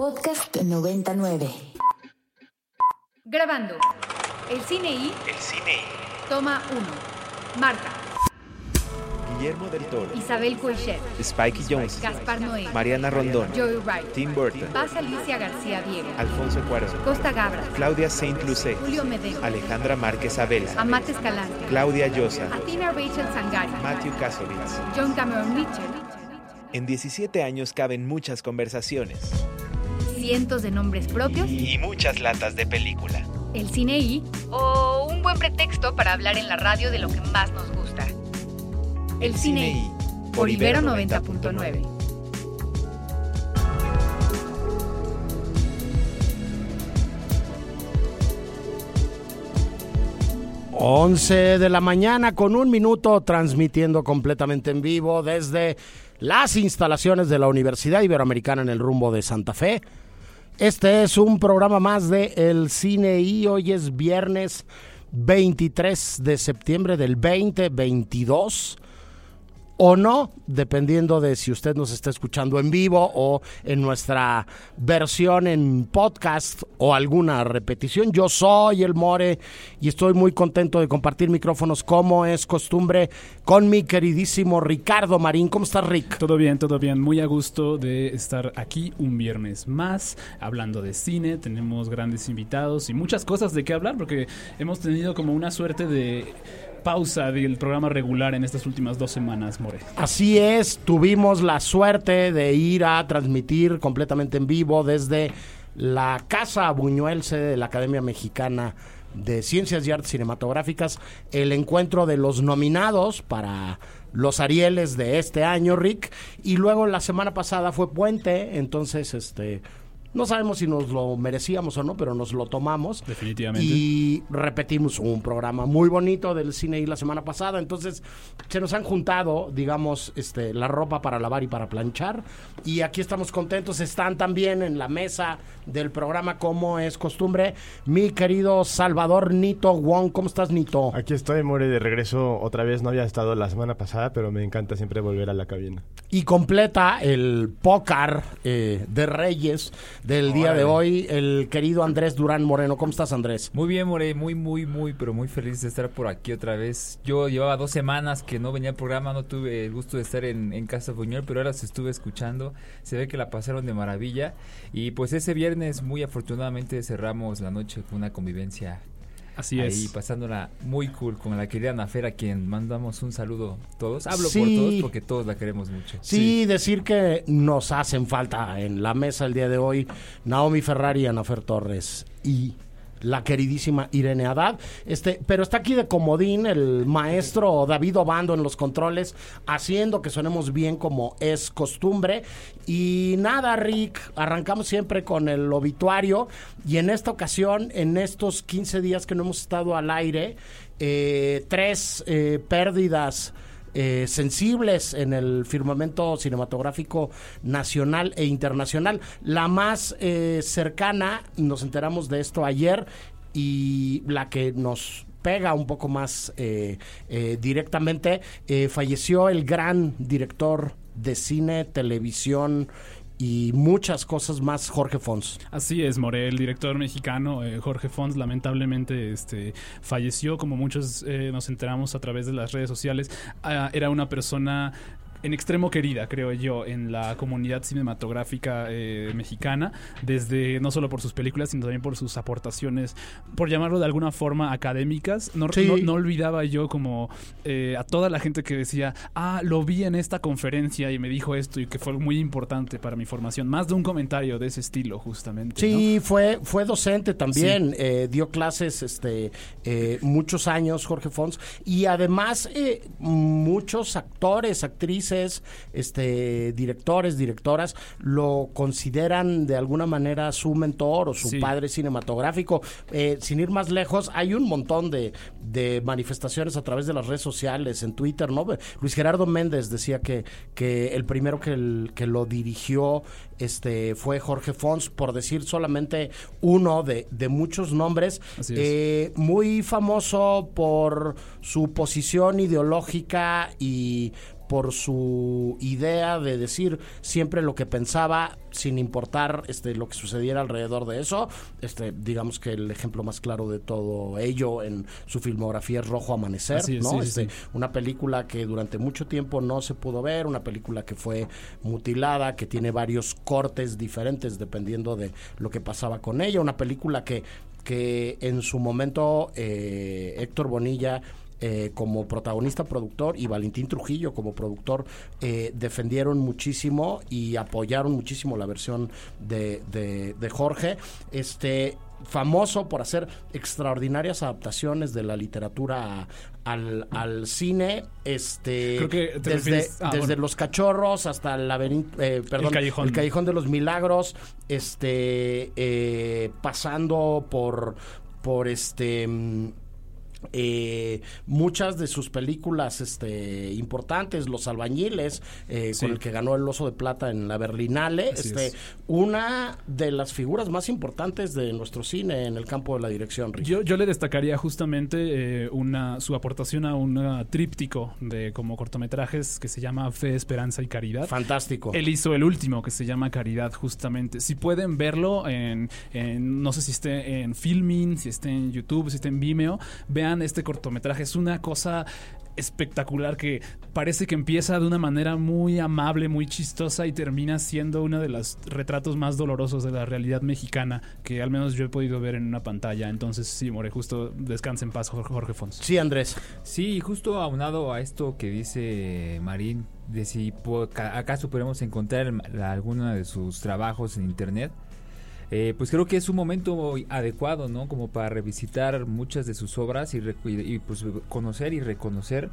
Podcast 99. Grabando. El cine y El cine I. toma 1. Marta, Guillermo del Toro. Isabel Coixet, Spikey Jones. Gaspar Noé, Mariana Rondón. Joey Wright, Tim Burton. Paz Alicia García Diego, Alfonso Cuarón. Costa Gabra, Claudia Saint Lucé. Julio Medeo, Alejandra Márquez Abela. Amate Escalante, Claudia Llosa. Athena Rachel Sangari, Matthew Kasovitz. John Cameron Mitchell, En 17 años caben muchas conversaciones. Cientos de nombres propios, Y muchas latas de película. el cine y o un buen pretexto para hablar en la radio de lo que más nos gusta. El cine y por Ibero 90.9. Once de la mañana con un minuto transmitiendo completamente en vivo desde las instalaciones de la Universidad Iberoamericana en el rumbo de Santa Fe. Este es un programa más de El Cine y hoy es viernes 23 de septiembre del 2022 o no, dependiendo de si usted nos está escuchando en vivo o en nuestra versión en podcast o alguna repetición. Yo soy el More y estoy muy contento de compartir micrófonos como es costumbre con mi queridísimo Ricardo Marín. ¿Cómo estás, Rick? Todo bien, todo bien. Muy a gusto de estar aquí un viernes más, hablando de cine. Tenemos grandes invitados y muchas cosas de qué hablar, porque hemos tenido como una suerte de pausa del programa regular en estas últimas dos semanas, More. Así es, tuvimos la suerte de ir a transmitir completamente en vivo desde la Casa Buñuel, sede de la Academia Mexicana de Ciencias y Artes Cinematográficas, el encuentro de los nominados para los Arieles de este año, Rick, y luego la semana pasada fue puente, entonces este no sabemos si nos lo merecíamos o no, pero nos lo tomamos. Definitivamente. Y repetimos un programa muy bonito del cine y la semana pasada. Entonces, se nos han juntado, digamos, este, la ropa para lavar y para planchar. Y aquí estamos contentos. Están también en la mesa del programa, como es costumbre, mi querido Salvador Nito Wong. ¿Cómo estás, Nito? Aquí estoy, More, de regreso otra vez. No había estado la semana pasada, pero me encanta siempre volver a la cabina. Y completa el pócar eh, de Reyes del día de hoy, el querido Andrés Durán Moreno. ¿Cómo estás, Andrés? Muy bien, More, muy, muy, muy, pero muy feliz de estar por aquí otra vez. Yo llevaba dos semanas que no venía al programa, no tuve el gusto de estar en, en Casa Buñuel, pero ahora se estuve escuchando. Se ve que la pasaron de maravilla. Y pues ese viernes, muy afortunadamente, cerramos la noche con una convivencia Así ahí, es. pasándola muy cool con la querida Nafer, a quien mandamos un saludo todos. Hablo Sí. por todos porque todos la queremos mucho. Sí, decir que nos hacen falta en la mesa el día de hoy Naomi Ferrari, Anafer Torres y la queridísima Irene Haddad. Este, pero está aquí de comodín el maestro David Obando en los controles, haciendo que sonemos bien como es costumbre. Y nada, Rick, arrancamos siempre con el obituario. Y en esta ocasión, en estos 15 días que no hemos estado al aire, eh, tres eh, pérdidas eh, sensibles en el firmamento cinematográfico nacional e internacional. La más eh, cercana, nos enteramos de esto ayer, y la que nos pega un poco más eh, eh, directamente, eh, falleció el gran director de cine, televisión y muchas cosas más, Jorge Fons. Así es, More, el director mexicano eh, Jorge Fons lamentablemente este, falleció, como muchos eh, nos enteramos a través de las redes sociales. Ah, era una persona en extremo querida, creo yo, en la comunidad cinematográfica eh, mexicana, desde no solo por sus películas, sino también por sus aportaciones, por llamarlo de alguna forma académicas. No, Sí. no, no olvidaba yo como eh, a toda la gente que decía, ah, lo vi en esta conferencia y me dijo esto y que fue muy importante para mi formación. Más de un comentario de ese estilo, justamente. ¿no? Sí, fue, fue docente también, eh, dio clases este, eh, muchos años Jorge Fons y además eh, muchos actores, actrices, este, directores, directoras lo consideran de alguna manera su mentor o su Sí. padre cinematográfico. Eh, sin ir más lejos, hay un montón de, de manifestaciones a través de las redes sociales, en Twitter, ¿no? Luis Gerardo Méndez decía que, que el primero que, el- que lo dirigió este, fue Jorge Fons, por decir solamente uno de, de muchos nombres. Eh, muy famoso por su posición ideológica y por su idea de decir siempre lo que pensaba sin importar este lo que sucediera alrededor de eso. Este, digamos que el ejemplo más claro de todo ello en su filmografía es Rojo Amanecer, Así es, ¿no? sí, sí, Este, sí. una película que durante mucho tiempo no se pudo ver, una película que fue mutilada, que tiene varios cortes diferentes dependiendo de lo que pasaba con ella, una película que, que en su momento eh, Héctor Bonilla eh, como protagonista productor y Valentín Trujillo como productor eh, defendieron muchísimo y apoyaron muchísimo la versión de, de- de Jorge. Este famoso por hacer extraordinarias adaptaciones de la literatura al, al cine, este Creo que desde, refieres- ah, desde bueno. los cachorros hasta el laberinto, eh, perdón, el Callejón. callejón. de los milagros, este eh, pasando por por este mm, eh, muchas de sus películas este, importantes, Los Albañiles, eh, Sí. con el que ganó el Oso de Plata en la Berlinale, este, es. una de las figuras más importantes de nuestro cine en el campo de la dirección. Rick. Yo, yo le destacaría justamente eh, una su aportación a un tríptico de como cortometrajes que se llama Fe, Esperanza y Caridad. Fantástico. Él hizo el último que se llama Caridad, justamente. Si pueden verlo en, en- no sé si esté en Filmin, si esté en YouTube, si esté en Vimeo, vean este cortometraje. Es una cosa espectacular que parece que empieza de una manera muy amable, muy chistosa y termina siendo uno de los retratos más dolorosos de la realidad mexicana que al menos yo he podido ver en una pantalla. Entonces, sí, More, justo descansa en paz, Jorge, Fons. Sí, Andrés. Sí, justo aunado a esto que dice Marín, de si acaso podemos encontrar alguno de sus trabajos en internet, eh, pues creo que es un momento adecuado, ¿no? Como para revisitar muchas de sus obras y, pues conocer y reconocer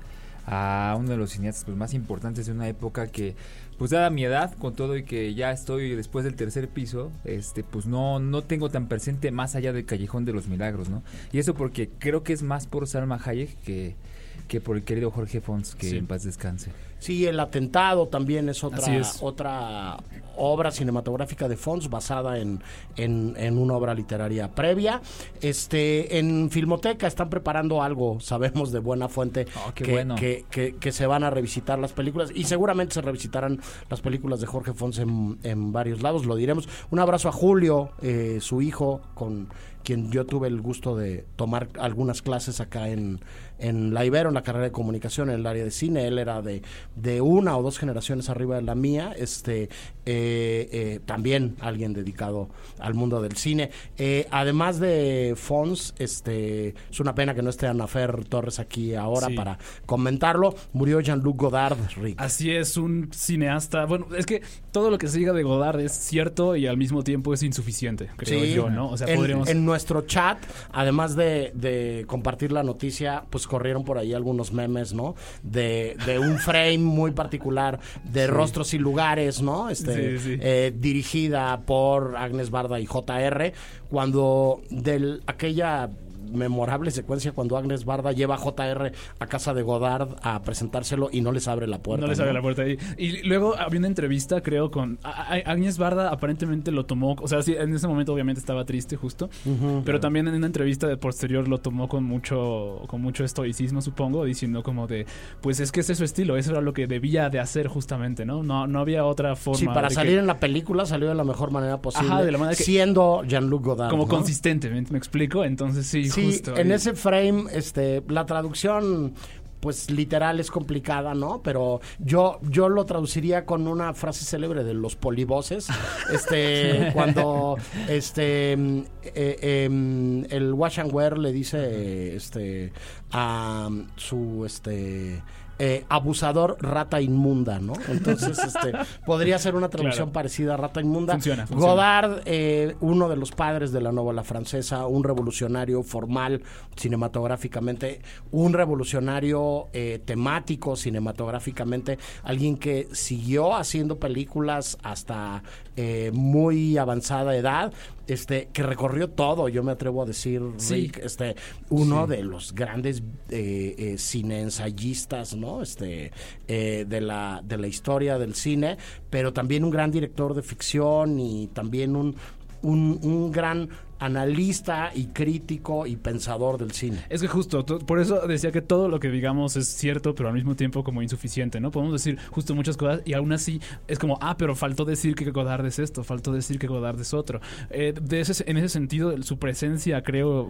a uno de los cineastas pues, más importantes de una época que, pues dada mi edad, con todo y que ya estoy después del tercer piso, este, pues no, no tengo tan presente más allá del Callejón de los Milagros, ¿no? Y eso porque creo que es más por Salma Hayek que, que por el querido Jorge Fons, que Sí. en paz descanse. Sí, El Atentado también es otra, es. otra obra cinematográfica de Fons basada en, en, en una obra literaria previa. Este, en Filmoteca están preparando algo, sabemos de buena fuente, Oh, qué que, bueno. que, que- que se van a revisitar las películas y seguramente se revisitarán las películas de Jorge Fons en, en varios lados, lo diremos. Un abrazo a Julio, eh, su hijo, con quien yo tuve el gusto de tomar algunas clases acá en, en la Ibero, en la carrera de comunicación, en el área de cine. Él era de, de una o dos generaciones arriba de la mía. Este, eh, eh, también alguien dedicado al mundo del cine. Eh, además de Fons, este, es una pena que no esté Ana Fer Torres aquí ahora Sí. para comentarlo. Murió Jean-Luc Godard, Rick. Así es, un cineasta. Bueno, es que todo lo que se diga de Godard es cierto y al mismo tiempo es insuficiente, creo Sí. yo, ¿no? O sea, en, podríamos. en nuestro chat, además de, de compartir la noticia, pues corrieron por ahí algunos memes, ¿no? De, de un frame muy particular de Rostros y Lugares, ¿no? Este, Sí, sí. eh, dirigida por Agnes Barda y JR, cuando del aquella memorable secuencia cuando Agnes Barda lleva a JR a casa de Godard a presentárselo y no les abre la puerta. no les abre la puerta ahí. Y luego había una entrevista, creo, con a- a- Agnes Barda. Aparentemente lo tomó. O sea, sí, en ese momento obviamente estaba triste, justo. Pero también en una entrevista de posterior lo tomó con mucho, con mucho estoicismo, supongo, diciendo como de, pues es que ese es su estilo, eso era lo que debía de hacer justamente, ¿no? No, no había otra forma. Sí, para salir que- en la película salió de la mejor manera posible. Ajá, de la manera que- siendo Jean-Luc Godard. como ¿no? consistente, ¿me, me explico? Entonces sí, Sí, justo. en ese frame, este, la traducción, pues literal es complicada, ¿no? Pero yo, yo lo traduciría con una frase célebre de los polivoces, este, cuando, este, mm, eh, em, el Wash and Wear le dice, este, a su, este. Eh, abusador rata inmunda, ¿no? Entonces, este, podría ser una traducción Claro. parecida a rata inmunda. Funciona, funciona. Godard, eh, uno de los padres de la novela francesa, un revolucionario formal cinematográficamente, un revolucionario eh, temático cinematográficamente, alguien que siguió haciendo películas hasta muy avanzada edad, este, que recorrió todo, yo me atrevo a decir, Sí. Rick, este, uno de los grandes cineensayistas, Este, eh, de la, de la historia del cine, pero también un gran director de ficción y también un, un gran analista y crítico y pensador del cine. Es que justo, to- por eso decía que todo lo que digamos es cierto, pero al mismo tiempo como insuficiente, ¿no? Podemos decir justo muchas cosas y aún así es como, ah, pero faltó decir que Godard es esto, faltó decir que Godard es otro. Eh, en ese sentido, su presencia, creo,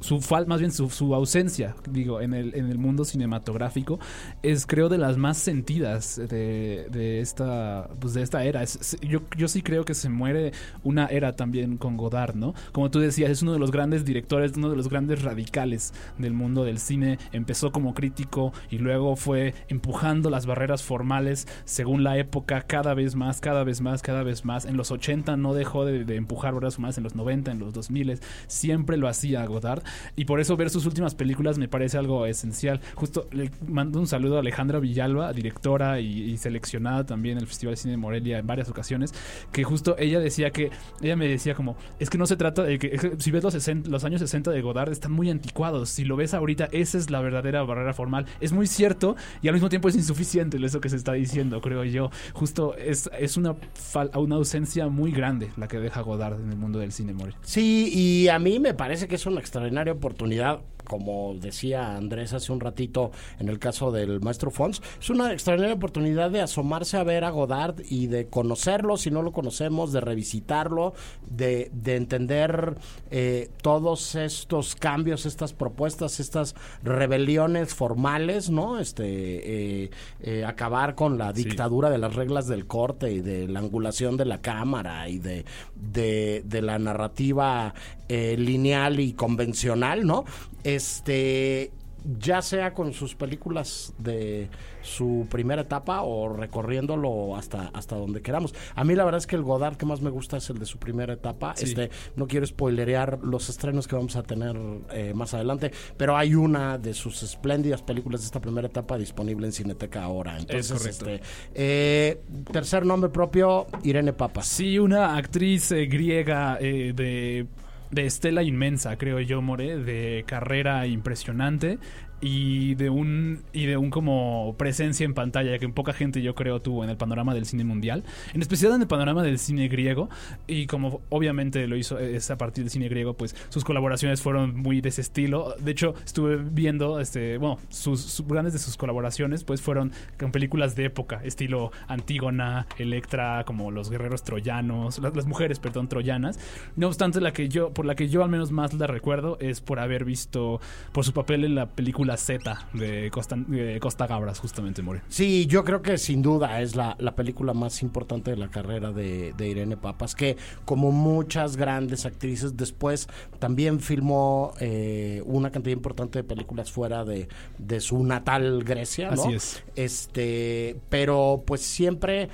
su fal, más bien su, ausencia, digo, en el, en el mundo cinematográfico, es creo de las más sentidas de, esta, pues, de esta era. Yo, yo sí creo que se muere una era también con Godard, ¿no? Como tú decías, es uno de los grandes directores, uno de los grandes radicales del mundo del cine. Empezó como crítico y luego fue empujando las barreras formales según la época cada vez más, cada vez más, cada vez más. En los 80 no dejó de, empujar barreras formales, en los 90, en los 2000 siempre lo hacía Godard y por eso ver sus últimas películas me parece algo esencial. Justo le mando un saludo a Alejandra Villalba, directora y, y seleccionada también en el Festival de Cine de Morelia en varias ocasiones, que justo ella decía que, ella me decía como, es que no se trata de si ves los, 60 los años 60 de Godard están muy anticuados, si lo ves ahorita esa es la verdadera barrera formal. Es muy cierto y al mismo tiempo es insuficiente eso que se está diciendo, creo yo. Justo es, es una, fal- ausencia muy grande la que deja Godard en el mundo del cine, More. Sí, y a mí me parece que es una extraordinaria oportunidad, como decía Andrés hace un ratito en el caso del maestro Fons, es una extraordinaria oportunidad de asomarse a ver a Godard y de conocerlo, si no lo conocemos, de revisitarlo, de, de entender eh, todos estos cambios, estas propuestas, estas rebeliones formales, ¿no? Este, eh, eh, acabar con la dictadura de las reglas del corte y de la angulación de la cámara y de, de, de la narrativa eh, lineal y convencional, ¿no? Este ya sea con sus películas de su primera etapa o recorriéndolo hasta hasta donde queramos. A mí la verdad es que el Godard que más me gusta es el de su primera etapa. Sí. Este no quiero spoilerear los estrenos que vamos a tener eh, más adelante, pero hay una de sus espléndidas películas de esta primera etapa disponible en Cineteca ahora. Entonces, correcto. este eh, tercer nombre propio Irene Papas. Sí, una actriz eh, griega de, de estela inmensa, creo yo, More, de carrera impresionante y de un y de un como presencia en pantalla que poca gente yo creo tuvo en el panorama del cine mundial en especial en el panorama del cine griego y como obviamente lo hizo eh, a partir del cine griego pues sus colaboraciones fueron muy de ese estilo. De hecho estuve viendo este bueno sus, sus grandes de sus colaboraciones pues fueron con películas de época estilo Antígona Electra como los guerreros troyanos las, las mujeres perdón troyanas. No obstante la que yo por la que yo al menos más la recuerdo es por haber visto por su papel en la película Z de Costa, de Costa Gabras justamente More Sí, yo creo que sin duda es la, la película más importante de la carrera de, de Irene Papas, que como muchas grandes actrices después también filmó eh, una cantidad importante de películas fuera de, de su natal Grecia, ¿no? Así es. Este, pero pues siempre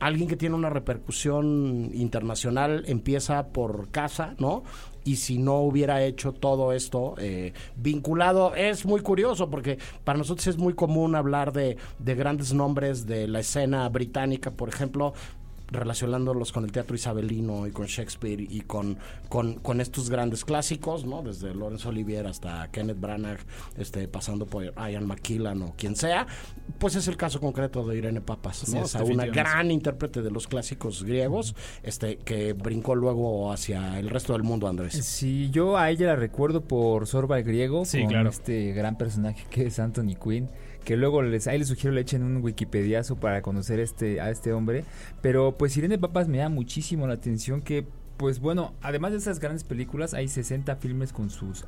alguien que tiene una repercusión internacional empieza por casa, ¿no? Y si no hubiera hecho todo esto eh, vinculado, es muy curioso porque para nosotros es muy común hablar de, de grandes nombres de la escena británica, por ejemplo, relacionándolos con el teatro isabelino y con Shakespeare y con, con, con estos grandes clásicos, ¿no? Desde Laurence Olivier hasta Kenneth Branagh, este, pasando por Ian McKillan o quien sea, pues es el caso concreto de Irene Papas, ¿no? es, o sea, una gran intérprete de los clásicos griegos, este, que brincó luego hacia el resto del mundo, Andrés. Sí, yo a ella la recuerdo por Sorba el Griego, Sí, con claro. este gran personaje que es Anthony Quinn, que luego les, ahí les sugiero le echen un wikipediazo para conocer este, a este hombre. Pero pues Irene Papas me da muchísimo la atención que, pues bueno, además de esas grandes películas, hay 60 filmes con sus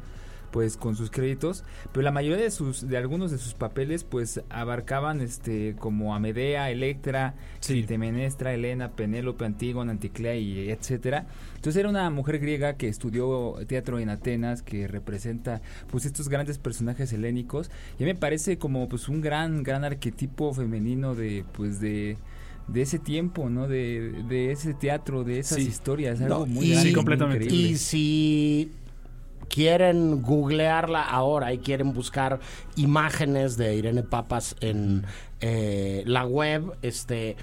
pues con sus créditos, pero la mayoría de sus de algunos de sus papeles pues abarcaban este como a Medea, Electra, Sí. Clitemnestra, Helena, Penélope, Antígona, Anticlea y etcétera. Entonces era una mujer griega que estudió teatro en Atenas, que representa pues estos grandes personajes helénicos y a mí me parece como pues un gran gran arquetipo femenino de pues de de ese tiempo, ¿no? De, de ese teatro, de esas Sí. historias, No, algo muy y- grande, Sí, muy completamente. increíble. Y si quieren googlearla ahora y quieren buscar imágenes de Irene Papas en eh, la web, este,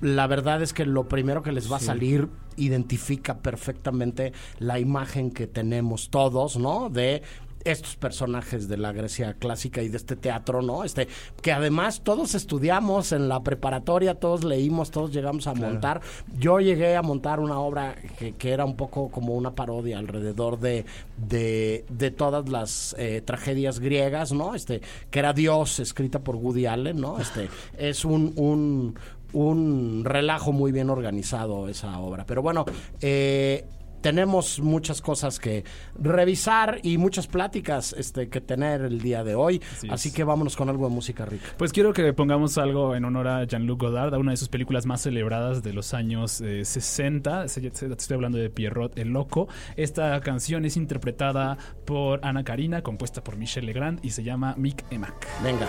la verdad es que lo primero que les va a salir identifica perfectamente la imagen que tenemos todos, ¿no? De estos personajes de la Grecia clásica y de este teatro, ¿no? Este, que además todos estudiamos en la preparatoria, todos leímos, todos llegamos a montar. Yo llegué a montar una obra que, que era un poco como una parodia alrededor de, de, de todas las eh, tragedias griegas, ¿no? Este, que era Dios, escrita por Woody Allen, ¿no? Este, es un, un, un relajo muy bien organizado esa obra. Pero bueno, eh, tenemos muchas cosas que revisar y muchas pláticas este, que tener el día de hoy. Así Así, es. que vámonos con algo de música rica. Pues quiero que pongamos algo en honor a Jean-Luc Godard, a una de sus películas más celebradas de los años eh, 60. Se- se- Estoy hablando de Pierrot el Loco. Esta canción es interpretada por Ana Karina, compuesta por Michel Legrand y se llama Mick Emac. Venga.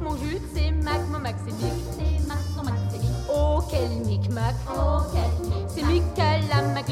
Mon jus, c'est Mac, mon Mac, c'est Mick. C'est Mac, mon Mac, c'est Mick. Oh, quel Mic-Mac. Oh, quel Mic. C'est Mick à la Mac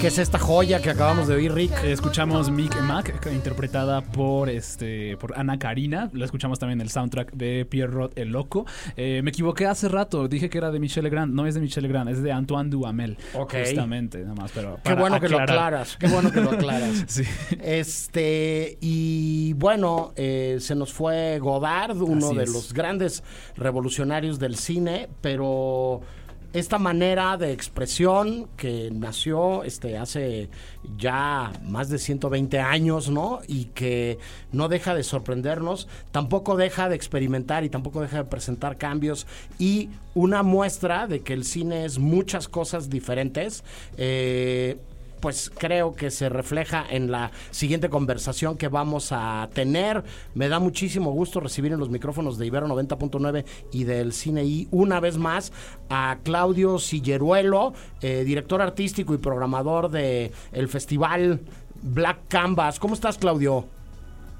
¿Qué es esta joya que acabamos de oír, Rick? Escuchamos Mick que- interpretada por este por Ana Karina. Lo escuchamos también en el soundtrack de Pierrot el Loco. Eh, me equivoqué hace rato, dije que era de Michel Legrand. No es de Michel Legrand, es de Antoine Duhamel. Ok. Justamente, nada más. Pero Qué bueno que lo aclaras. Qué bueno que lo aclaras. Sí. Este, y bueno, eh, se nos fue Godard, uno Así de es. los grandes revolucionarios del cine, pero esta manera de expresión que nació este, hace ya más de 120 años, ¿no? Y que no deja de sorprendernos, tampoco deja de experimentar y tampoco deja de presentar cambios y una muestra de que el cine es muchas cosas diferentes. eh, pues creo que se refleja en la siguiente conversación que vamos a tener. Me da muchísimo gusto recibir en los micrófonos de Ibero 90.9 y del Cine I una vez más a Claudio Silleruelo, eh, director artístico y programador de el festival Black Canvas. ¿Cómo estás, Claudio?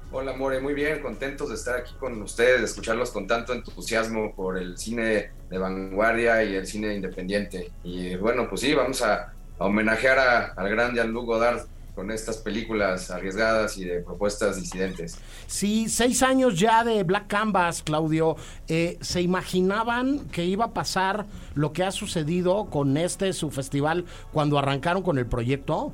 Hola, More, muy bien, contentos de estar aquí con ustedes, de escucharlos con tanto entusiasmo por el cine de vanguardia y el cine independiente. Y bueno, pues sí, vamos a, a homenajear a- al gran Jean-Luc Godard con estas películas arriesgadas y de propuestas disidentes. Sí, seis años ya de Black Canvas, Claudio. Eh, ¿Se imaginaban que iba a pasar lo que ha sucedido con este su festival cuando arrancaron con el proyecto?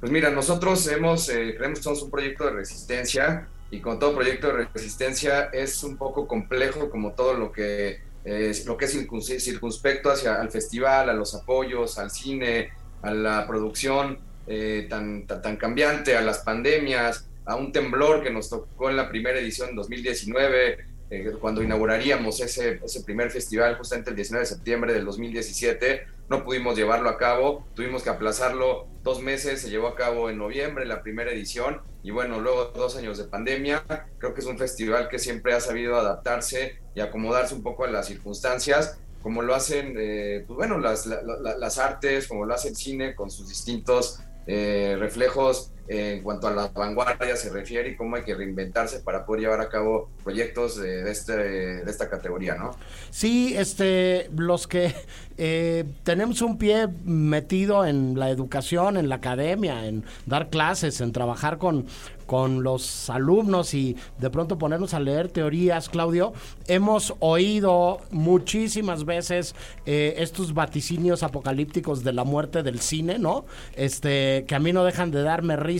Pues mira, nosotros hemos, eh, creemos que somos un proyecto de resistencia y con todo proyecto de resistencia es un poco complejo como todo lo que, eh, lo que es circun- circunspecto hacia al festival, a los apoyos, al cine, a la producción eh, tan, tan, tan cambiante, a las pandemias, a un temblor que nos tocó en la primera edición en 2019, eh, cuando inauguraríamos ese, ese primer festival justamente el 19 de septiembre del 2017, no pudimos llevarlo a cabo, tuvimos que aplazarlo dos meses, se llevó a cabo en noviembre la primera edición y bueno, luego dos años de pandemia, creo que es un festival que siempre ha sabido adaptarse y acomodarse un poco a las circunstancias, como lo hacen, eh, pues bueno, las, la- la- las artes, como lo hace el cine con sus distintos eh, reflejos eh, en cuanto a la vanguardia se refiere y cómo hay que reinventarse para poder llevar a cabo proyectos de, este, de esta categoría, ¿no? Sí, este, los que eh, tenemos un pie metido en la educación, en la academia, en dar clases, en trabajar con, con los alumnos y de pronto ponernos a leer teorías, Claudio, hemos oído muchísimas veces eh, estos vaticinios apocalípticos de la muerte del cine, ¿no? Este, que a mí no dejan de darme risa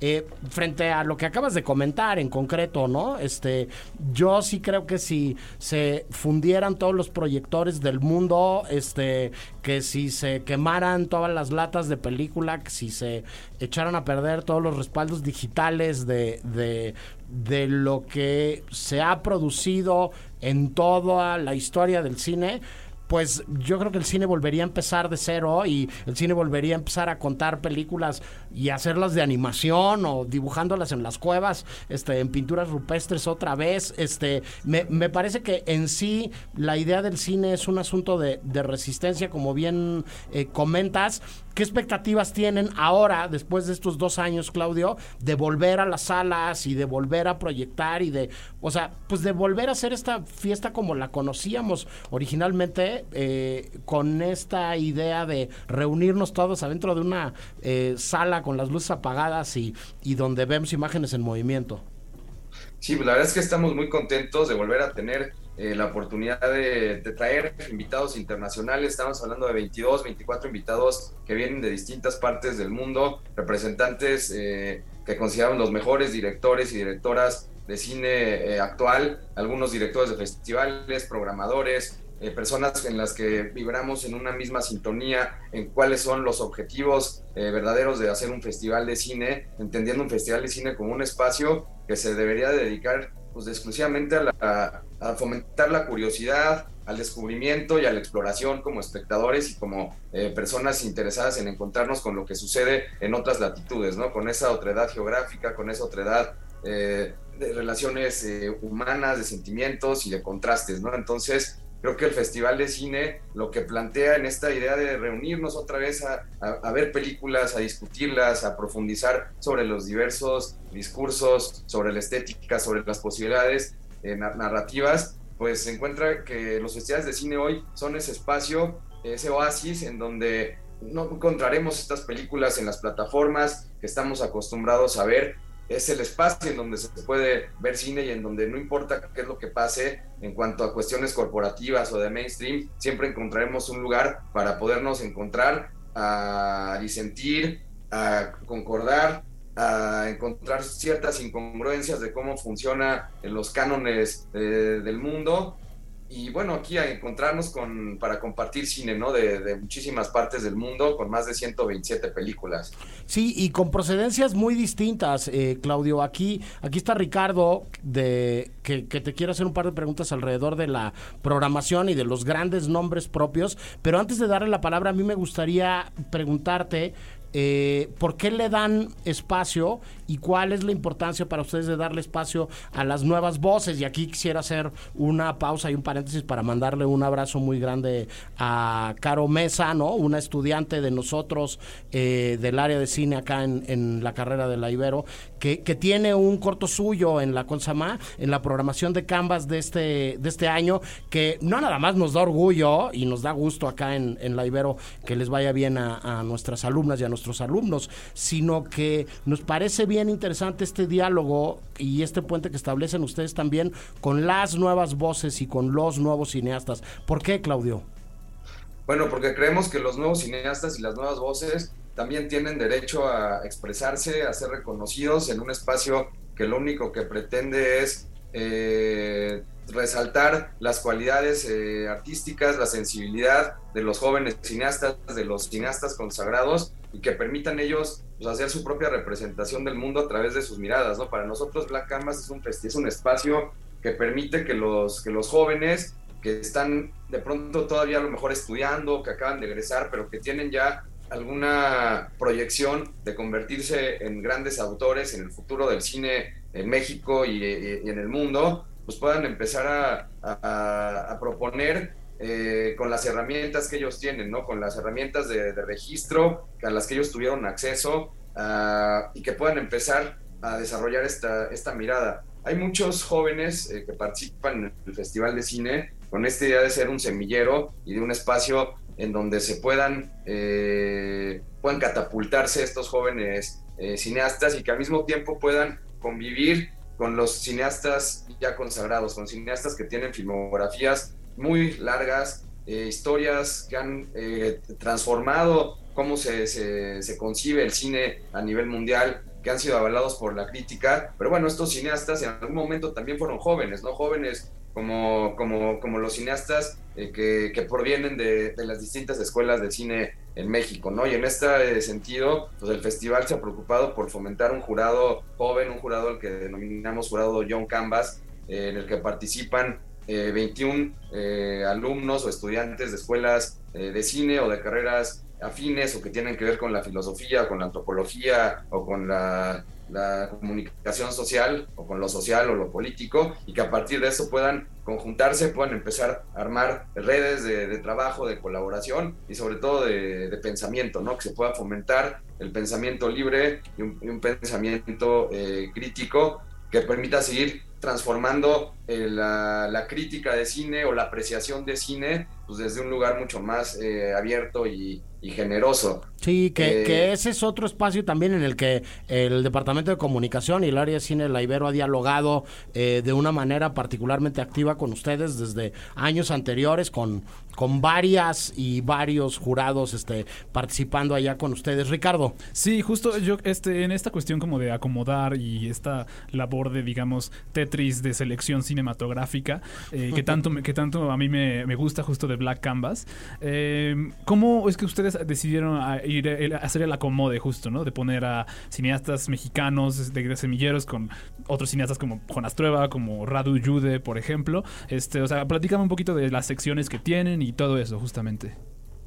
eh, frente a lo que acabas de comentar en concreto, ¿no? Este, yo sí creo que si se fundieran todos los proyectores del mundo, este, que si se quemaran todas las latas de película, que si se echaran a perder todos los respaldos digitales de, de, de lo que se ha producido en toda la historia del cine, pues yo creo que el cine volvería a empezar de cero y el cine volvería a empezar a contar películas y hacerlas de animación o dibujándolas en las cuevas, este, en pinturas rupestres otra vez. Este, me, parece que en sí la idea del cine es un asunto de, de resistencia, como bien eh, comentas. ¿Qué expectativas tienen ahora, después de estos dos años, Claudio, de volver a las salas y de volver a proyectar y de, o sea, pues de volver a hacer esta fiesta como la conocíamos originalmente, eh, con esta idea de reunirnos todos adentro de una eh, sala con las luces apagadas y, y donde vemos imágenes en movimiento? Sí, pues la verdad es que estamos muy contentos de volver a tener eh, la oportunidad de, traer invitados internacionales. Estamos hablando de 22, 24 invitados que vienen de distintas partes del mundo, representantes eh, que consideramos los mejores directores y directoras de cine eh, actual, algunos directores de festivales, programadores, personas en las que vibramos en una misma sintonía en cuáles son los objetivos verdaderos de hacer un festival de cine, entendiendo un festival de cine como un espacio que se debería dedicar pues, exclusivamente a, a fomentar la curiosidad, al descubrimiento y a la exploración como espectadores y como eh, personas interesadas en encontrarnos con lo que sucede en otras latitudes, ¿no? Con esa otredad geográfica, con esa otredad eh, de relaciones eh, humanas, de sentimientos y de contrastes, ¿no? Entonces, creo que el Festival de Cine lo que plantea en esta idea de reunirnos otra vez a, ver películas, a discutirlas, a profundizar sobre los diversos discursos, sobre la estética, sobre las posibilidades eh, narrativas, pues se encuentra que los festivales de cine hoy son ese espacio, ese oasis en donde no encontraremos estas películas en las plataformas que estamos acostumbrados a ver. Es el espacio en donde se puede ver cine y en donde no importa qué es lo que pase en cuanto a cuestiones corporativas o de mainstream, siempre encontraremos un lugar para podernos encontrar, a disentir, a concordar, a encontrar ciertas incongruencias de cómo funciona los cánones eh, del mundo y bueno, aquí a encontrarnos con, para compartir cine, ¿no? De, de, muchísimas partes del mundo, con más de 127 películas. Sí, y con procedencias muy distintas, eh, Claudio. Aquí, aquí está Ricardo, de, que, que, te quiere hacer un par de preguntas alrededor de la programación y de los grandes nombres propios. Pero antes de darle la palabra, a mí me gustaría preguntarte eh, ¿por qué le dan espacio y cuál es la importancia para ustedes de darle espacio a las nuevas voces? Y aquí quisiera hacer una pausa y un paréntesis para mandarle un abrazo muy grande a Caro Mesa, ¿no? Una estudiante de nosotros eh, del área de cine acá en, la carrera de la Ibero, que, que tiene un corto suyo en la Consama, en la programación de Canvas de este, de este año, que no nada más nos da orgullo y nos da gusto acá en, en la Ibero que les vaya bien a, a nuestras alumnas y a nuestros alumnos, sino que nos parece bien interesante este diálogo y este puente que establecen ustedes también con las nuevas voces y con los nuevos cineastas. ¿Por qué, Claudio? Bueno, porque creemos que los nuevos cineastas y las nuevas voces también tienen derecho a expresarse, a ser reconocidos en un espacio que lo único que pretende es eh, resaltar las cualidades eh, artísticas, la sensibilidad de los jóvenes cineastas, de los cineastas consagrados y que permitan ellos pues, hacer su propia representación del mundo a través de sus miradas. ¿no? Para nosotros Black Canvas es un, es un espacio que permite que los, que los jóvenes que están de pronto todavía a lo mejor estudiando, que acaban de egresar, pero que tienen ya alguna proyección de convertirse en grandes autores en el futuro del cine en México y, en el mundo, pues puedan empezar a, a, a proponer eh, con las herramientas que ellos tienen, ¿no? Con las herramientas de, de registro a las que ellos tuvieron acceso uh, y que puedan empezar a desarrollar esta, esta mirada. Hay muchos jóvenes eh, que participan en el Festival de Cine con esta idea de ser un semillero y de un espacio en donde se puedan, eh, puedan catapultarse estos jóvenes eh, cineastas y que al mismo tiempo puedan convivir con los cineastas ya consagrados, con cineastas que tienen filmografías muy largas, eh, historias que han eh, transformado cómo se, se, se, concibe el cine a nivel mundial, que han sido avalados por la crítica. Pero bueno, estos cineastas en algún momento también fueron jóvenes, ¿no? Jóvenes como, como, como los cineastas eh, que, que, provienen de, de, las distintas escuelas de cine en México, ¿no? Y en este sentido, pues el festival se ha preocupado por fomentar un jurado joven, un jurado al que denominamos jurado John Canvas, eh, en el que participan eh, 21 eh, alumnos o estudiantes de escuelas de cine o de carreras afines o que tienen que ver con la filosofía, con la antropología o con la, la, comunicación social o con lo social o lo político y que a partir de eso puedan conjuntarse, puedan empezar a armar redes de, trabajo, de colaboración y sobre todo de, pensamiento, ¿no? que se pueda fomentar el pensamiento libre y un, y un pensamiento eh, crítico que permita seguir transformando eh, la, la, crítica de cine o la apreciación de cine pues desde un lugar mucho más eh, abierto y, y generoso. Sí, que, Eh, que ese es otro espacio también en el que el Departamento de Comunicación y el área de cine de la Ibero ha dialogado eh, de una manera particularmente activa con ustedes desde años anteriores, con, con varias y varios jurados este, participando allá con ustedes. Ricardo. Sí, justo yo este en esta cuestión como de acomodar y esta labor de digamos Tetris de selección cinematográfica eh, que tanto me- que tanto a mí me, me gusta justo de Black Canvas. eh, ¿Cómo es que ustedes decidieron a ir el- a hacer el acomode justo, no? De poner a cineastas mexicanos de, semilleros con otros cineastas como Juan Astrueva, como Radu Yude, por ejemplo. Este, o sea, platícame un poquito de las secciones que tienen y todo eso justamente.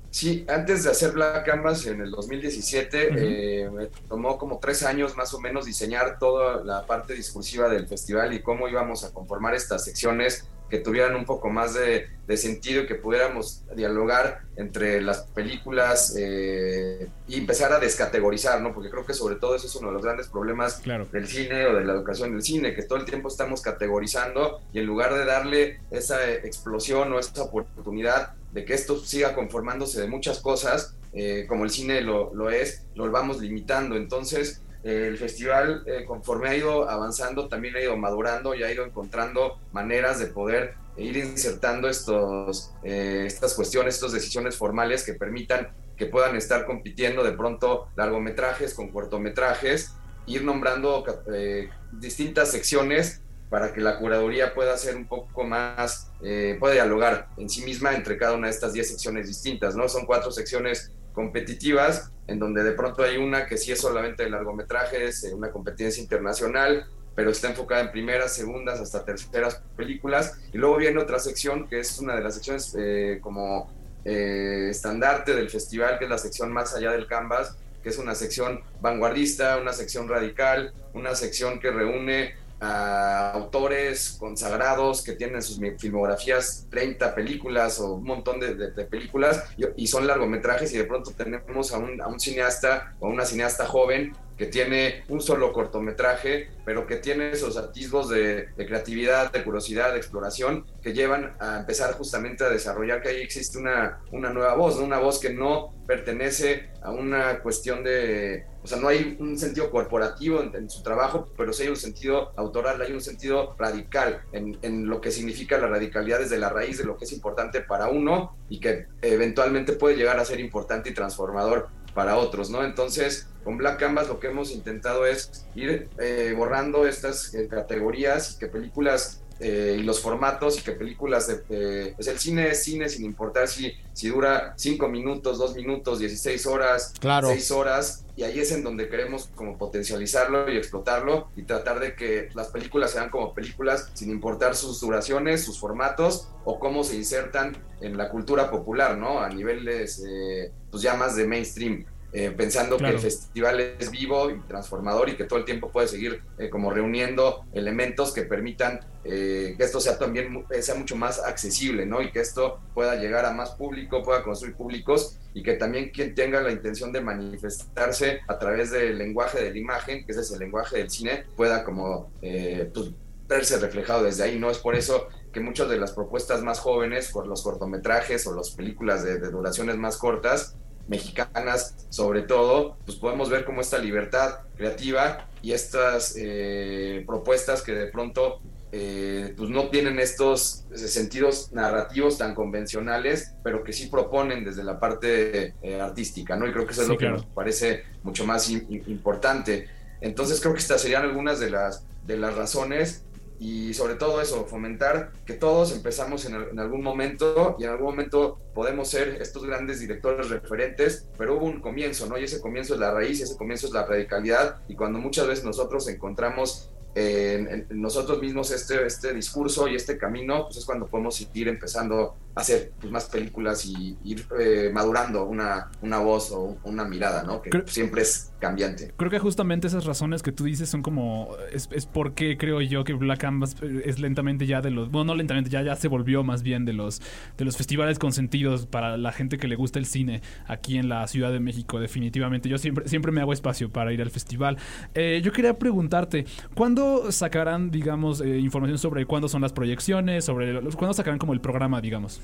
Sí, antes de hacer Black Canvas en el 2017, Ujú. eh, me tomó como tres años más o menos diseñar toda la parte discursiva del festival y cómo íbamos a conformar estas secciones que tuvieran un poco más de, de sentido y que pudiéramos dialogar entre las películas eh, y empezar a descategorizar, ¿no? Porque creo que sobre todo eso es uno de los grandes problemas Claro. del cine o de la educación del cine, que todo el tiempo estamos categorizando y en lugar de darle esa explosión o esa oportunidad de que esto siga conformándose de muchas cosas, eh, como el cine lo, lo es, lo vamos limitando. Entonces, el festival, eh, conforme ha ido avanzando, también ha ido madurando y ha ido encontrando maneras de poder ir insertando estos, eh, estas cuestiones, estas decisiones formales que permitan que puedan estar compitiendo de pronto largometrajes con cortometrajes, ir nombrando eh, distintas secciones para que la curaduría pueda ser un poco más, eh, pueda dialogar en sí misma entre cada una de estas 10 secciones distintas, ¿no? Son cuatro secciones competitivas, en donde de pronto hay una que sí es solamente de largometrajes, eh, una competencia internacional, pero está enfocada en primeras, segundas, hasta terceras películas, y luego viene otra sección que es una de las secciones eh, como eh, estandarte del festival, que es la sección más allá del canvas, que es una sección vanguardista, una sección radical, una sección que reúne a autores consagrados que tienen sus filmografías 30 películas o un montón de, de- películas y, y son largometrajes y de pronto tenemos a un, a un cineasta o una cineasta joven que tiene un solo cortometraje, pero que tiene esos atisbos de, creatividad, de curiosidad, de exploración, que llevan a empezar justamente a desarrollar que ahí existe una, una nueva voz, una voz que no pertenece a una cuestión de, o sea, no hay un sentido corporativo en, en su trabajo, pero sí hay un sentido autoral, hay un sentido radical en, en lo que significa la radicalidad desde la raíz de lo que es importante para uno y que eventualmente puede llegar a ser importante y transformador para otros, ¿no? Entonces, con Black Canvas lo que hemos intentado es ir eh, borrando estas eh, categorías y que películas eh, y los formatos y que películas de, de- pues el cine es cine sin importar si, si dura 5 minutos, 2 minutos, 16 horas, Claro. 6 horas y ahí es en donde queremos como potencializarlo y explotarlo y tratar de que las películas sean como películas sin importar sus duraciones, sus formatos o cómo se insertan en la cultura popular, ¿no? A niveles eh, pues ya más de mainstream. Eh, pensando Claro. que el festival es vivo y transformador y que todo el tiempo puede seguir eh, como reuniendo elementos que permitan eh, que esto sea también eh, sea mucho más accesible, ¿no? Y que esto pueda llegar a más público, pueda construir públicos y que también quien tenga la intención de manifestarse a través del lenguaje de la imagen, que ese es el lenguaje del cine, pueda como eh, pues, verse reflejado desde ahí, ¿no? Es por eso que muchas de las propuestas más jóvenes, por los cortometrajes o las películas de, de duraciones más cortas, mexicanas sobre todo, pues podemos ver como esta libertad creativa y estas eh, propuestas que de pronto eh, pues no tienen estos eh, sentidos narrativos tan convencionales, pero que sí proponen desde la parte eh, artística, ¿no? Y creo que eso es Sí, lo claro. que nos parece mucho más im- im- importante. Entonces creo que estas serían algunas de las, de las razones y sobre todo eso, fomentar que todos empezamos en, al- en algún momento y en algún momento podemos ser estos grandes directores referentes, pero hubo un comienzo, ¿no? Y ese comienzo es la raíz, ese comienzo es la radicalidad y cuando muchas veces nosotros encontramos en, nosotros mismos este, este discurso y este camino, pues es cuando podemos ir empezando hacer pues, más películas y ir eh, madurando una, una voz o una mirada, ¿no? Que Creo- siempre es cambiante. Creo que justamente esas razones que tú dices son como. Es, es porque creo yo que Black Canvas eh, es lentamente ya de los. Bueno, no lentamente, ya, ya se volvió más bien de los, de los festivales consentidos para la gente que le gusta el cine aquí en la Ciudad de México, definitivamente. Yo siempre, siempre me hago espacio para ir al festival. Eh, yo quería preguntarte, ¿cuándo sacarán, digamos, eh, información sobre cuándo son las proyecciones? sobre los- ¿Cuándo sacarán como el programa, digamos?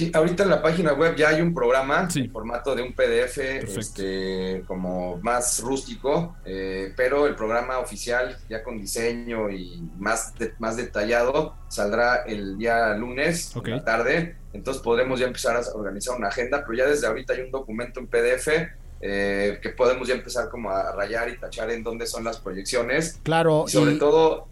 Sí, ahorita en la página web ya hay un programa en formato de un PDF este, como más rústico, eh, pero el programa oficial ya con diseño y más, de- más detallado saldrá el día lunes Ok. en la tarde, entonces podremos ya empezar a organizar una agenda, pero ya desde ahorita hay un documento en PDF eh, que podemos ya empezar como a rayar y tachar en dónde son las proyecciones. Claro, Y sobre y- todo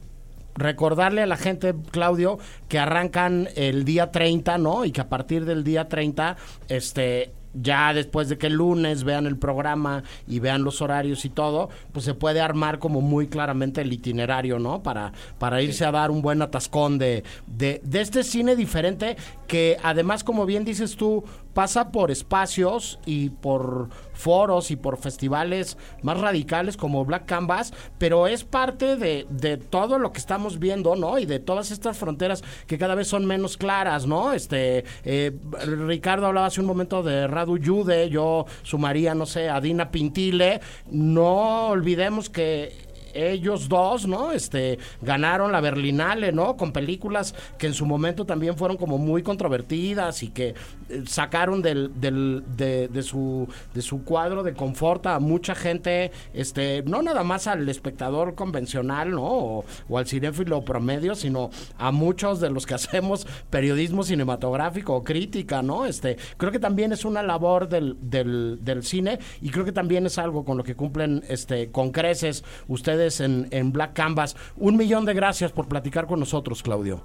recordarle a la gente, Claudio, que arrancan el día 30, ¿no? Y que a partir del día 30, este ya después de que el lunes vean el programa y vean los horarios y todo, pues se puede armar como muy claramente el itinerario, ¿no? Para, para irse a dar un buen atascón de, de, de este cine diferente que además, como bien dices tú, pasa por espacios y por foros y por festivales más radicales como Black Canvas, pero es parte de, de todo lo que estamos viendo, ¿no? Y de todas estas fronteras que cada vez son menos claras, ¿no? Este, eh, Ricardo hablaba hace un momento de Radu Yude, yo sumaría, no sé, a Dina Pintile. No olvidemos que ellos dos, ¿no? Este, ganaron la Berlinale, ¿no? Con películas que en su momento también fueron como muy controvertidas y que eh, sacaron del, del, de, su, de su cuadro de confort a mucha gente, este, no nada más al espectador convencional, ¿no? O, al cinéfilo promedio, sino a muchos de los que hacemos periodismo cinematográfico o crítica, ¿no? Este, creo que también es una labor del, del, del cine y creo que también es algo con lo que cumplen este, con creces ustedes en, Black Canvas. Un millón de gracias por platicar con nosotros, Claudio.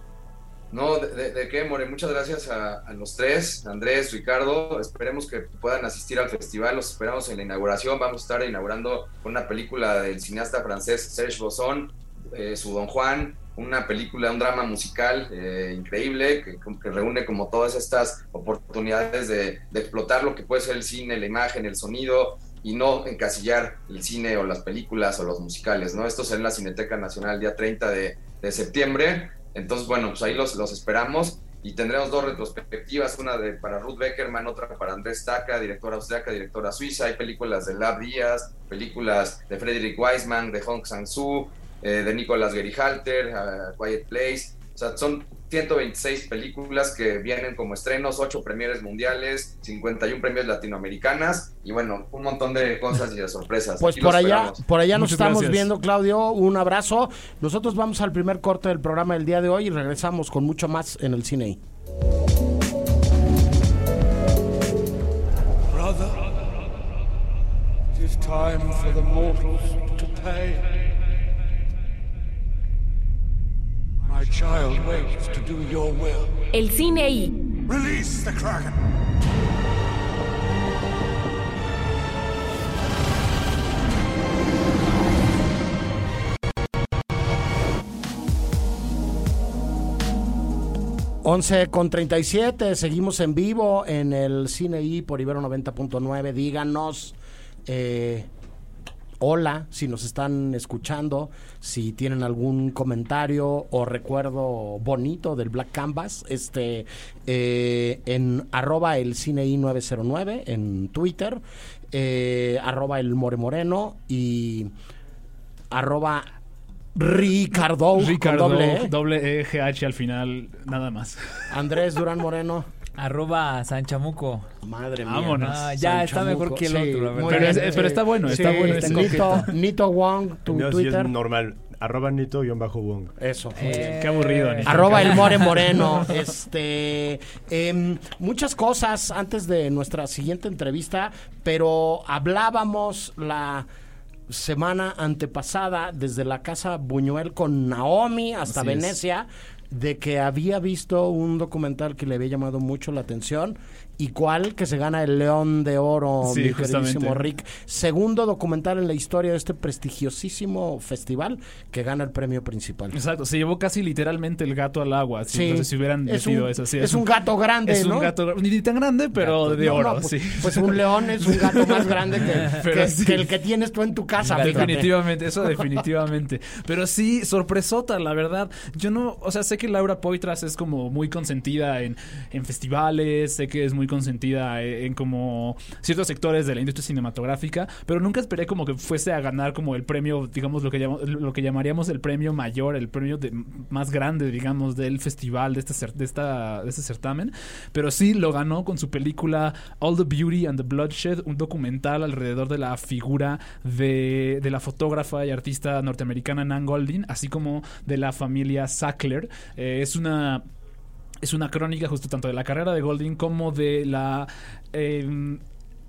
No, de, qué, More. Muchas gracias a, los tres, Andrés, Ricardo. Esperemos que puedan asistir al festival. Los esperamos en la inauguración. Vamos a estar inaugurando una película del cineasta francés Serge Bosson, eh, su Don Juan, una película, un drama musical eh, increíble que, reúne como todas estas oportunidades de, de explotar lo que puede ser el cine, la imagen, el sonido y no encasillar el cine o las películas o los musicales, ¿no? Esto será en la Cineteca Nacional día 30 de, de septiembre. Entonces, bueno, pues ahí los, los esperamos y tendremos dos retrospectivas, una de para Ruth Beckerman, otra para Andrés Taka, directora austriaca, directora suiza. Hay películas de Lab Díaz, películas de Frederick Weisman, de Hong Sang-soo, eh, de Nicolas Gerihalter, uh, Quiet Place. O sea, son 126 películas que vienen como estrenos, 8 premieres mundiales, 51 premios latinoamericanas y bueno, un montón de cosas y de sorpresas. Pues Aquí por allá, esperamos. por allá nos Muchas estamos gracias. viendo, Claudio. Un abrazo. Nosotros vamos al primer corte del programa del día de hoy y regresamos con mucho más en el cine. Brother, it is time for the mortals to pay. My child waits to do your will. El cine y Release the Kraken! Once con 37, seguimos en vivo en el Cine I por Ibero 90.9. Díganos, eh, hola, si nos están escuchando, si tienen algún comentario o recuerdo bonito del Black Canvas, este, eh, en arroba el Cine I 909 en Twitter, eh, arroba el More Moreno y arroba Ricardo, Ricardo, doble E. doble E, GH al final, nada más. Andrés Durán Moreno. Arroba Sanchamuco. Madre mía. Vámonos. Ah, ya está mejor que el Sí, otro. Pero, bien. es- pero está bueno, está Sí, bueno. este, está Nito. Nito Wong, tu Twitter. es normal. Arroba Nito-Wong. Eso. Eh, Qué aburrido. Nito. Arroba el More Moreno. Este, em, muchas cosas antes de nuestra siguiente entrevista, pero hablábamos la semana antepasada desde la casa Buñuel con Naomi hasta Así es. De que había visto un documental que le había llamado mucho la atención y cuál que se gana el León de Oro, Sí, mi queridísimo. Rick. Segundo documental en la historia de este prestigiosísimo festival que gana el premio principal. Exacto, se llevó casi literalmente el gato al agua. Sí, Sí. entonces si hubieran Es metido un- eso. Sí, es un gato grande, Es ¿no? un gato ni tan grande, pero de No, oro. no, pues, sí. pues un león es un gato más grande que, el que tienes tú en tu casa. Definitivamente, eso definitivamente. Pero sí, sorpresota, la verdad. Yo no, o sea, sé que Laura Poitras es como muy consentida en, en festivales, sé que es muy consentida en, en como ciertos sectores de la industria cinematográfica, pero nunca esperé como que fuese a ganar como el premio, digamos, lo que, lo que llamaríamos el premio mayor, el premio más grande, digamos, del festival, de este, de, esta, de este certamen. Pero sí lo ganó con su película All the Beauty and the Bloodshed, un documental alrededor de la figura de, de la fotógrafa y artista norteamericana Nan Goldin, así como de la familia Sackler. Eh, es una es una crónica justo tanto de la carrera de Golding como de la eh,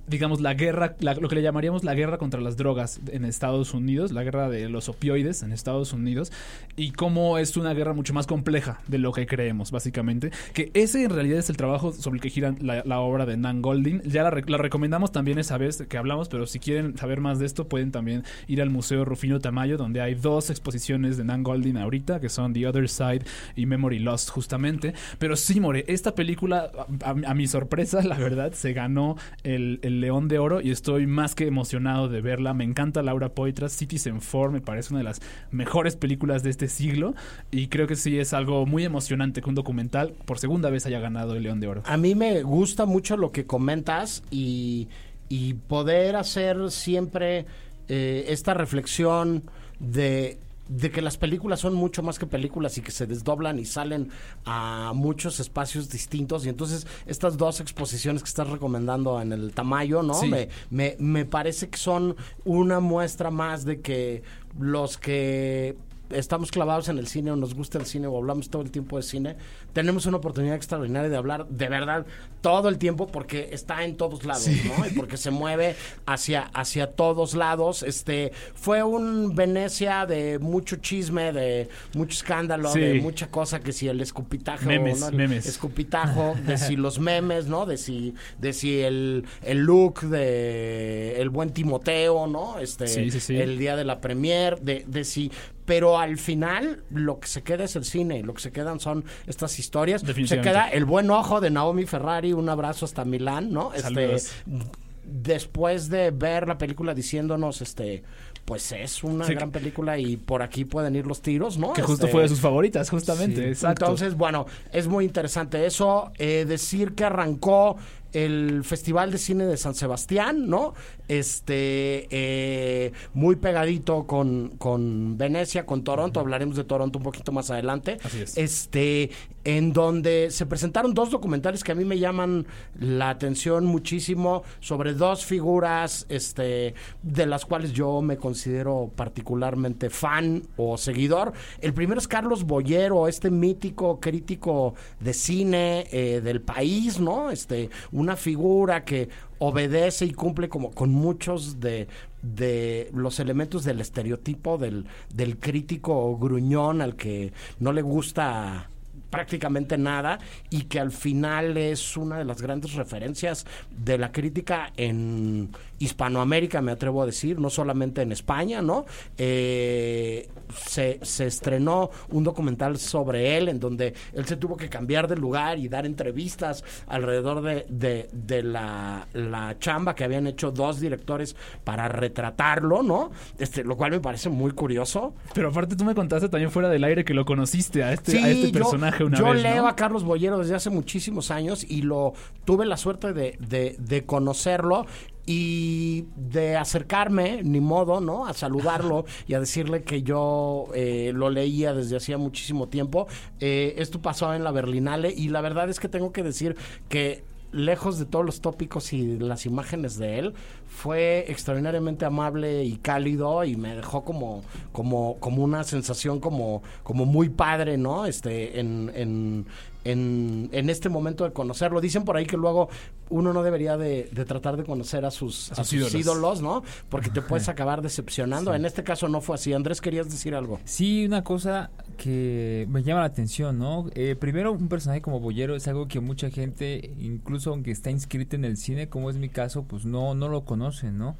digamos la guerra la- lo que le llamaríamos la guerra contra las drogas en Estados Unidos la guerra de los opioides en Estados Unidos y cómo es una guerra mucho más compleja de lo que creemos básicamente que ese en realidad es el trabajo sobre el que gira la, obra de Nan Golding ya la, re- la recomendamos también esa vez que hablamos pero si quieren saber más de esto pueden también ir al Museo Rufino Tamayo donde hay dos exposiciones de Nan Golding ahorita que son The Other Side y Memory Lost justamente. Pero sí More esta película a, mi sorpresa la verdad se ganó el León de Oro y estoy más que emocionado de verla. Me encanta Laura Poitras Citizen Four me parece una de las mejores películas de este siglo y creo que sí es algo muy emocionante que un documental por segunda vez haya ganado el León de Oro. A mí me gusta mucho lo que comentas y, y poder hacer siempre eh, esta reflexión de, de que las películas son mucho más que películas y que se desdoblan y salen a muchos espacios distintos. Y entonces estas dos exposiciones que estás recomendando en el Tamayo, ¿no? Sí. Me, me, me parece que son una muestra más de que los que estamos clavados en el cine o nos gusta el cine o hablamos todo el tiempo de cine, tenemos una oportunidad extraordinaria de hablar de verdad todo el tiempo porque está en todos lados, ¿no? Y porque se mueve hacia, hacia todos lados. Este fue un Venecia de mucho chisme, de mucho escándalo, Sí. de mucha cosa que si el escupitajo Memes, ¿no? El memes. escupitajo, de si los memes, ¿no? De si, de si el, el look de el buen Timoteo, ¿no? Este, Sí, sí, sí. el día de la premier, de, de si, pero al final lo que se queda es el cine, lo que se quedan son estas historias. Se queda el buen ojo de Naomi Ferrari, un abrazo hasta Milán, ¿no? Este, después de ver la película diciéndonos, este, pues es una Sí. gran película y por aquí pueden ir los tiros, ¿no? que justo Este, fue de sus favoritas justamente Sí. exacto Entonces, bueno, es muy interesante eso. Eh, decir que arrancó el Festival de Cine de San Sebastián, ¿no? Este, eh, muy pegadito con, con Venecia, con Toronto. Hablaremos de Toronto un poquito más adelante. Así es. Este, en donde se presentaron dos documentales que a mí me llaman la atención muchísimo sobre dos figuras, este, de las cuales yo me considero particularmente fan o seguidor. El primero es Carlos Boyero, este mítico crítico de cine eh, del país, ¿no? Este, una figura que obedece y cumple como con muchos de, de los elementos del estereotipo del, del crítico gruñón al que no le gusta prácticamente nada y que al final es una de las grandes referencias de la crítica en Hispanoamérica, me atrevo a decir, no solamente en España, ¿no? Eh, se, se estrenó un documental sobre él en donde él se tuvo que cambiar de lugar y dar entrevistas alrededor de, de, de la, la chamba que habían hecho dos directores para retratarlo, ¿no? Este, lo cual me parece muy curioso. pero aparte tú me contaste también fuera del aire que lo conociste a este, a este yo- personaje una yo vez leo ¿no? a Carlos Boyero desde hace muchísimos años y lo tuve la suerte de- de conocerlo y de acercarme, ni modo, ¿no? A saludarlo y a decirle que yo eh, lo leía desde hacía muchísimo tiempo. Eh, esto pasó en la Berlinale y la verdad es que tengo que decir que lejos de todos los tópicos y las imágenes de él, fue extraordinariamente amable y cálido y me dejó como, como, como una sensación como, como muy padre, ¿no? Este, en, en, en, en este momento de conocerlo. Dicen por ahí que luego uno no debería de, de tratar de conocer a sus, a sus sus ídolos. ídolos, ¿no? Porque te puedes acabar decepcionando. En este caso no fue así. Andrés, ¿querías decir algo? Sí, una cosa que me llama la atención, ¿no? Eh, primero, un personaje como Boyero es algo que mucha gente, incluso aunque está inscrita en el cine, como es mi caso, pues no, no lo conocen, ¿no?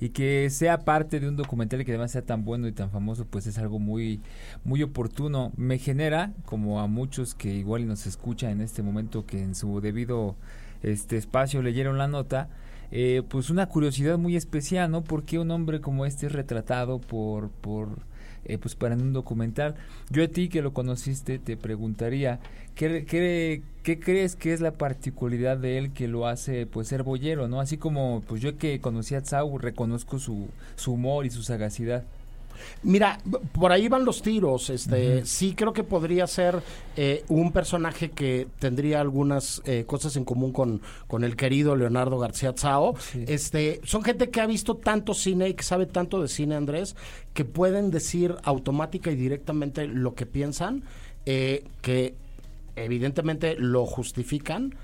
Y que sea parte de un documental y que además sea tan bueno y tan famoso, pues es algo muy, muy oportuno. Me genera, como a muchos que igual nos escuchan en este momento, que en su debido este espacio leyeron la nota, eh, pues una curiosidad muy especial, ¿no? ¿Por qué un hombre como este es retratado por, por eh, pues para un documental. Yo a ti que lo conociste te preguntaría, ¿qué, qué, crees que es la particularidad de él que lo hace pues ser boyero, ¿no? Así como pues yo que conocí a Tsau reconozco su humor y su sagacidad. Mira, por ahí van los tiros. Este, sí creo que podría ser eh, un personaje que tendría algunas eh, cosas en común con, con el querido Leonardo García Tsao. Este, son gente que ha visto tanto cine y que sabe tanto de cine, Andrés, que pueden decir automática y directamente lo que piensan, eh, que evidentemente lo justifican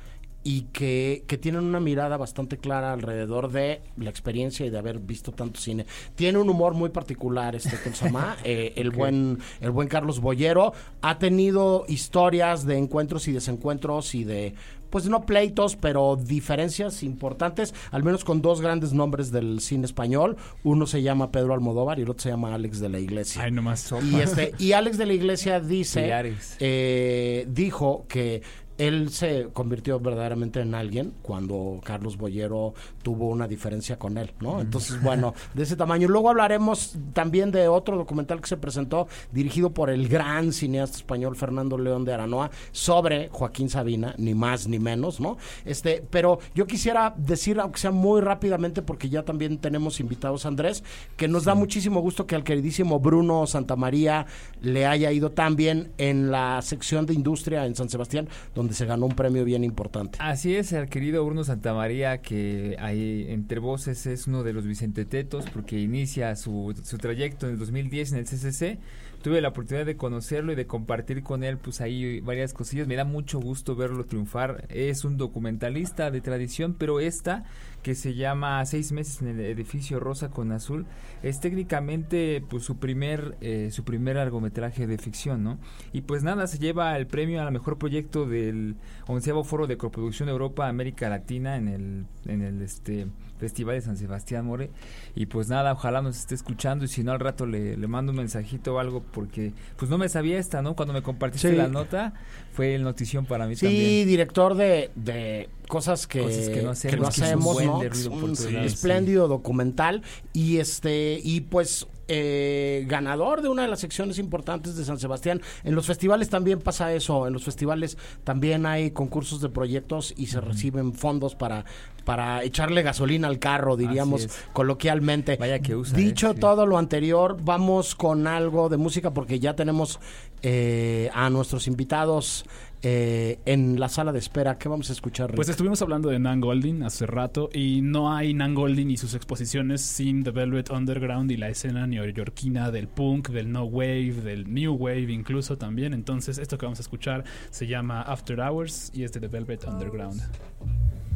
y que, que tienen una mirada bastante clara alrededor de la experiencia y de haber visto tanto cine. Tiene un humor muy particular este ¿cómo se llama? Eh, el buen el buen Carlos Boyero ha tenido historias de encuentros y desencuentros y de pues no pleitos, pero diferencias importantes, al menos con dos grandes nombres del cine español. Uno se llama Pedro Almodóvar y el otro se llama Alex de la Iglesia. Ay, nomás. Y, este, y Alex de la Iglesia dice, eh, dijo que él se convirtió verdaderamente en alguien cuando Carlos Boyero tuvo una diferencia con él, ¿no? Entonces, bueno, de ese tamaño. Luego hablaremos también de otro documental que se presentó, dirigido por el gran cineasta español Fernando León de Aranoa, sobre Joaquín Sabina, ni más ni menos, ¿no? Este, pero yo quisiera decir, aunque sea muy rápidamente, porque ya también tenemos invitados, Andrés, que nos da muchísimo gusto que al queridísimo Bruno Santamaría le haya ido tan bien en la sección de industria en San Sebastián, donde se ganó un premio bien importante. Así es, el querido Bruno Santamaría, que ahí entre voces es uno de los Vicente Tetos, porque inicia su, su trayecto en el 2010 en el CCC. Tuve la oportunidad de conocerlo y de compartir con él, pues ahí varias cosillas. Me da mucho gusto verlo triunfar. Es un documentalista de tradición, pero esta, que se llama Seis meses en el edificio Rosa con Azul, es técnicamente pues su primer, eh, su primer largometraje de ficción, ¿no? Y pues nada, se lleva el premio al mejor proyecto del onceavo foro de coproducción Europa América Latina en el, en el este Festival de San Sebastián More. Y pues nada, ojalá nos esté escuchando y si no al rato le, le mando un mensajito o algo porque pues no me sabía esta, ¿no? Cuando me compartiste Sí. la nota fue el notición para mí Sí, también. director de, de cosas que, Cosas que no hacemos, que hacemos, ¿no? ruido lados, espléndido documental y este y pues eh, ganador de una de las secciones importantes de San Sebastián. En los festivales también pasa eso. En los festivales también hay concursos de proyectos y se reciben fondos para para echarle gasolina al carro, diríamos coloquialmente. Vaya que usa, Dicho ¿eh? Sí. todo lo anterior, vamos con algo de música porque ya tenemos eh, a nuestros invitados eh, en la sala de espera. ¿Qué vamos a escuchar? Rick? Pues estuvimos hablando de Nan Goldin hace rato y no hay Nan Goldin y sus exposiciones sin The Velvet Underground y la escena neoyorquina del punk, del no wave, del new wave incluso también. Entonces esto que vamos a escuchar se llama After Hours y es de The Velvet Underground.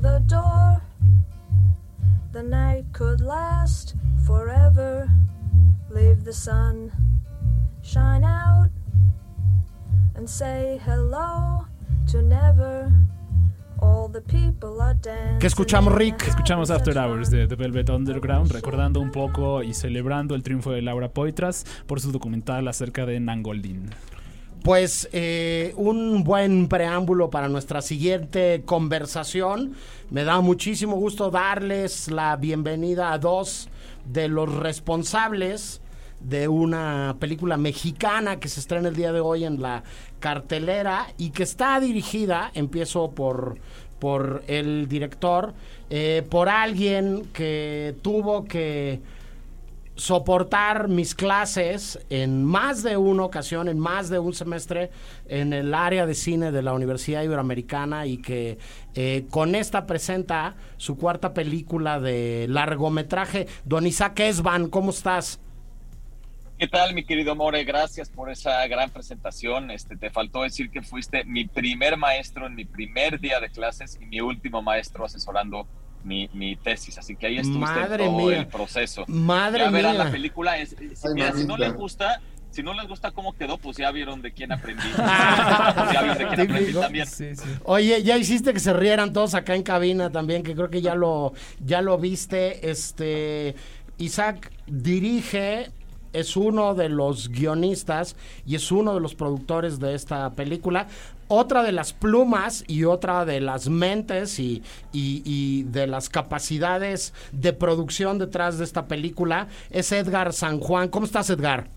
the door. The night could last forever. Leave the sun shine out and say hello to never. All the people are dancing. ¿Qué escuchamos, Rick? Escuchamos After Hours de The Velvet Underground, recordando un poco y celebrando el triunfo de Laura Poitras por su documental acerca de Nan Goldin. Pues eh, un buen preámbulo para nuestra siguiente conversación. Me da muchísimo gusto darles la bienvenida a dos de los responsables de una película mexicana que se estrena el día de hoy en la cartelera y que está dirigida, empiezo por, por el director, eh, por alguien que tuvo que soportar mis clases en más de una ocasión, en más de un semestre en el área de cine de la Universidad Iberoamericana y que eh, con esta presenta su cuarta película de largometraje. Don Isaac Esban, ¿cómo estás? ¿Qué tal, mi querido More? Gracias por esa gran presentación. Este, te faltó decir que fuiste mi primer maestro en mi primer día de clases y mi último maestro asesorando mi, mi tesis. Así que ahí estuviste Madre en todo mía. el proceso. Madre ya verán mía. la película. Es, es- Ay, mira, si no les gusta, si no les gusta cómo quedó, pues ya vieron de quién aprendí. Pues ya vieron de quién aprendí también. Sí, sí. Oye, ya hiciste que se rieran todos acá en cabina también, que creo que ya lo, ya lo viste. Este Isaac dirige, es uno de los guionistas y es uno de los productores de esta película. Otra de las plumas y otra de las mentes y, y- de las capacidades de producción detrás de esta película es Edgar San Juan. ¿Cómo estás, Edgar?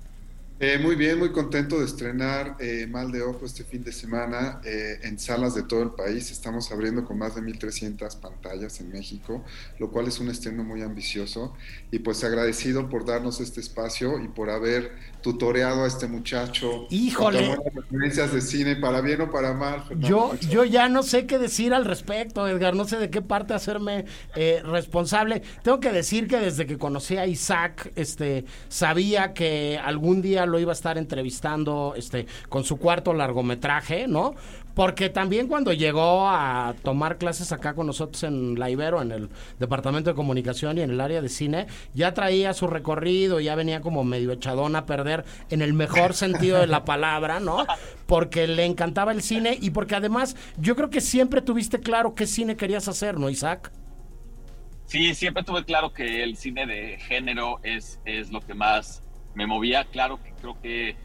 Eh, muy bien, muy contento de estrenar eh, Mal de Ojo este fin de semana eh, en salas de todo el país. Estamos abriendo con más de 1.300 pantallas en México, lo cual es un estreno muy ambicioso. Y pues agradecido por darnos este espacio y por haber tutoreado a este muchacho. Híjole. Referencias de cine, para bien o para mal. Fernando. Yo, yo ya no sé qué decir al respecto, Edgar. No sé de qué parte hacerme eh, responsable. Tengo que decir que desde que conocí a Isaac, este, sabía que algún día lo iba a estar entrevistando, este, con su cuarto largometraje, ¿no? Porque también cuando llegó a tomar clases acá con nosotros en La Ibero, en el departamento de comunicación y en el área de cine, ya traía su recorrido, ya venía como medio echadón a perder en el mejor sentido de la palabra, ¿no? Porque le encantaba el cine y porque además yo creo que siempre tuviste claro qué cine querías hacer, ¿no, Isaac? Sí, siempre tuve claro que el cine de género es, es lo que más me movía. Claro que creo que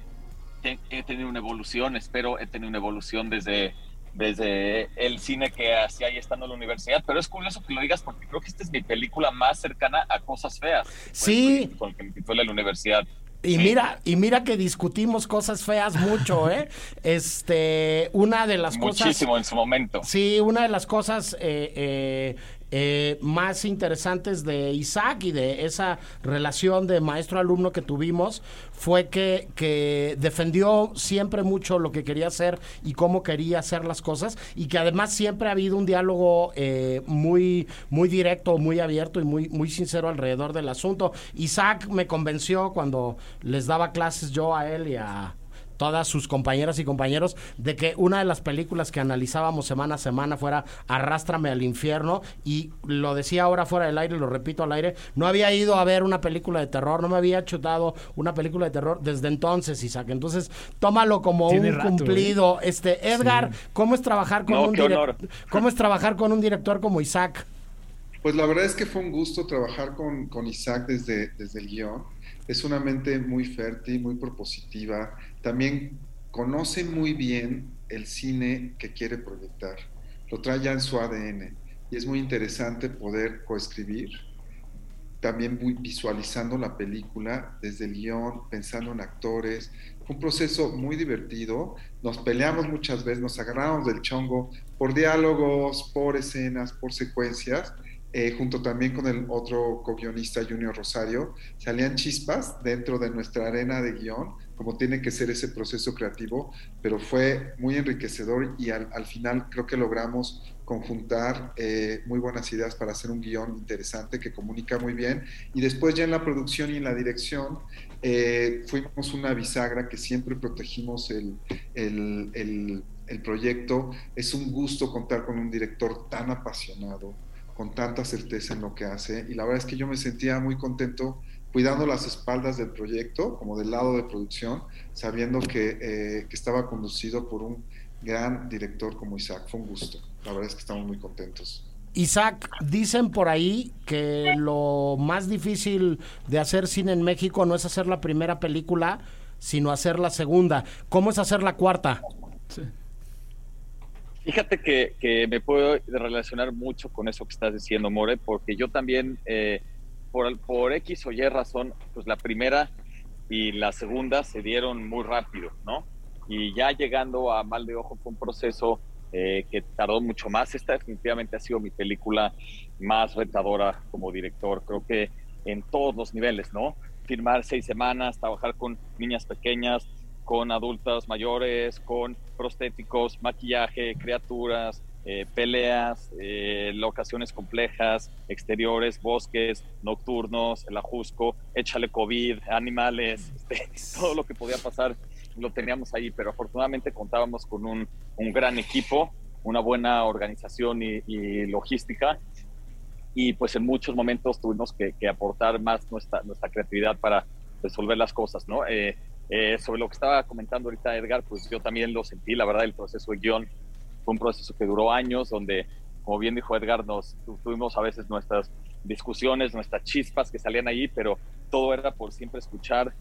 he tenido una evolución, espero he tenido una evolución desde, desde el cine que hacía ahí estando en la universidad, pero es curioso que lo digas porque creo que esta es mi película más cercana a cosas feas. Sí. Con el que me titulé la universidad. Y mira, y mira que discutimos cosas feas mucho, ¿eh? Este, una de las cosas... Muchísimo en su momento. Sí, una de las cosas eh, eh, eh, más interesantes de Isaac y de esa relación de maestro-alumno que tuvimos fue que, que defendió siempre mucho lo que quería hacer y cómo quería hacer las cosas y que además siempre ha habido un diálogo eh, muy, muy directo, muy abierto y muy, muy sincero alrededor del asunto. Isaac me convenció cuando les daba clases yo a él y a todas sus compañeras y compañeros de que una de las películas que analizábamos semana a semana fuera Arrástrame al infierno y lo decía ahora fuera del aire, lo repito al aire, no había ido a ver una película de terror, no me había chutado una película de terror desde entonces, Isaac. Entonces, tómalo como Tiene un rato, cumplido. Este, Edgar, ¿cómo es trabajar con No, un qué direc- honor. cómo es trabajar con un director como Isaac? Pues la verdad es que fue un gusto trabajar con, con Isaac desde, desde el guion. Es una mente muy fértil, muy propositiva. También conoce muy bien el cine que quiere proyectar. Lo trae ya en su ADN. Y es muy interesante poder coescribir, también visualizando la película desde el guion, pensando en actores. Un proceso muy divertido. Nos peleamos muchas veces, nos agarramos del chongo por diálogos, por escenas, por secuencias. eh, junto también con el otro co-guionista Junior Rosario, salían chispas dentro de nuestra arena de guion, como tiene que ser ese proceso creativo, pero fue muy enriquecedor y al, al final creo que logramos conjuntar eh, muy buenas ideas para hacer un guion interesante que comunica muy bien. Y después ya en la producción y en la dirección eh, fuimos una bisagra que siempre protegimos el, el, el proyecto. Es un gusto contar con un director tan apasionado, con tanta certeza en lo que hace. Y la verdad es que yo me sentía muy contento cuidando las espaldas del proyecto, como del lado de producción, sabiendo que, eh, que estaba conducido por un gran director como Isaac. Fue un gusto. La verdad es que estamos muy contentos. Isaac, dicen por ahí que lo más difícil de hacer cine en México no es hacer la primera película, sino hacer la segunda. ¿Cómo es hacer la cuarta? Fíjate que, que me puedo relacionar mucho con eso que estás diciendo, More, porque yo también, eh, por, por X o Y razón, pues la primera y la segunda se dieron muy rápido, ¿no? Y ya llegando a Mal de Ojo fue un proceso eh, que tardó mucho más. Esta definitivamente ha sido mi película más retadora como director, creo que en todos los niveles, ¿no? Firmar seis semanas, trabajar con niñas pequeñas, con adultas mayores, con prostéticos, maquillaje, criaturas, eh, peleas, eh, locaciones complejas, exteriores, bosques, nocturnos, el ajusco, échale COVID, animales, este, todo lo que podía pasar lo teníamos ahí, pero afortunadamente contábamos con un, un gran equipo, una buena organización y, logística, y pues en muchos momentos tuvimos que, aportar más nuestra, nuestra creatividad para resolver las cosas, ¿no? Eh, sobre lo que estaba comentando ahorita Edgar, pues yo también lo sentí, la verdad, el proceso de guion fue un proceso que duró años, donde, como bien dijo Edgar, nos tuvimos a veces nuestras discusiones, nuestras chispas que salían ahí, pero todo era por siempre escuchar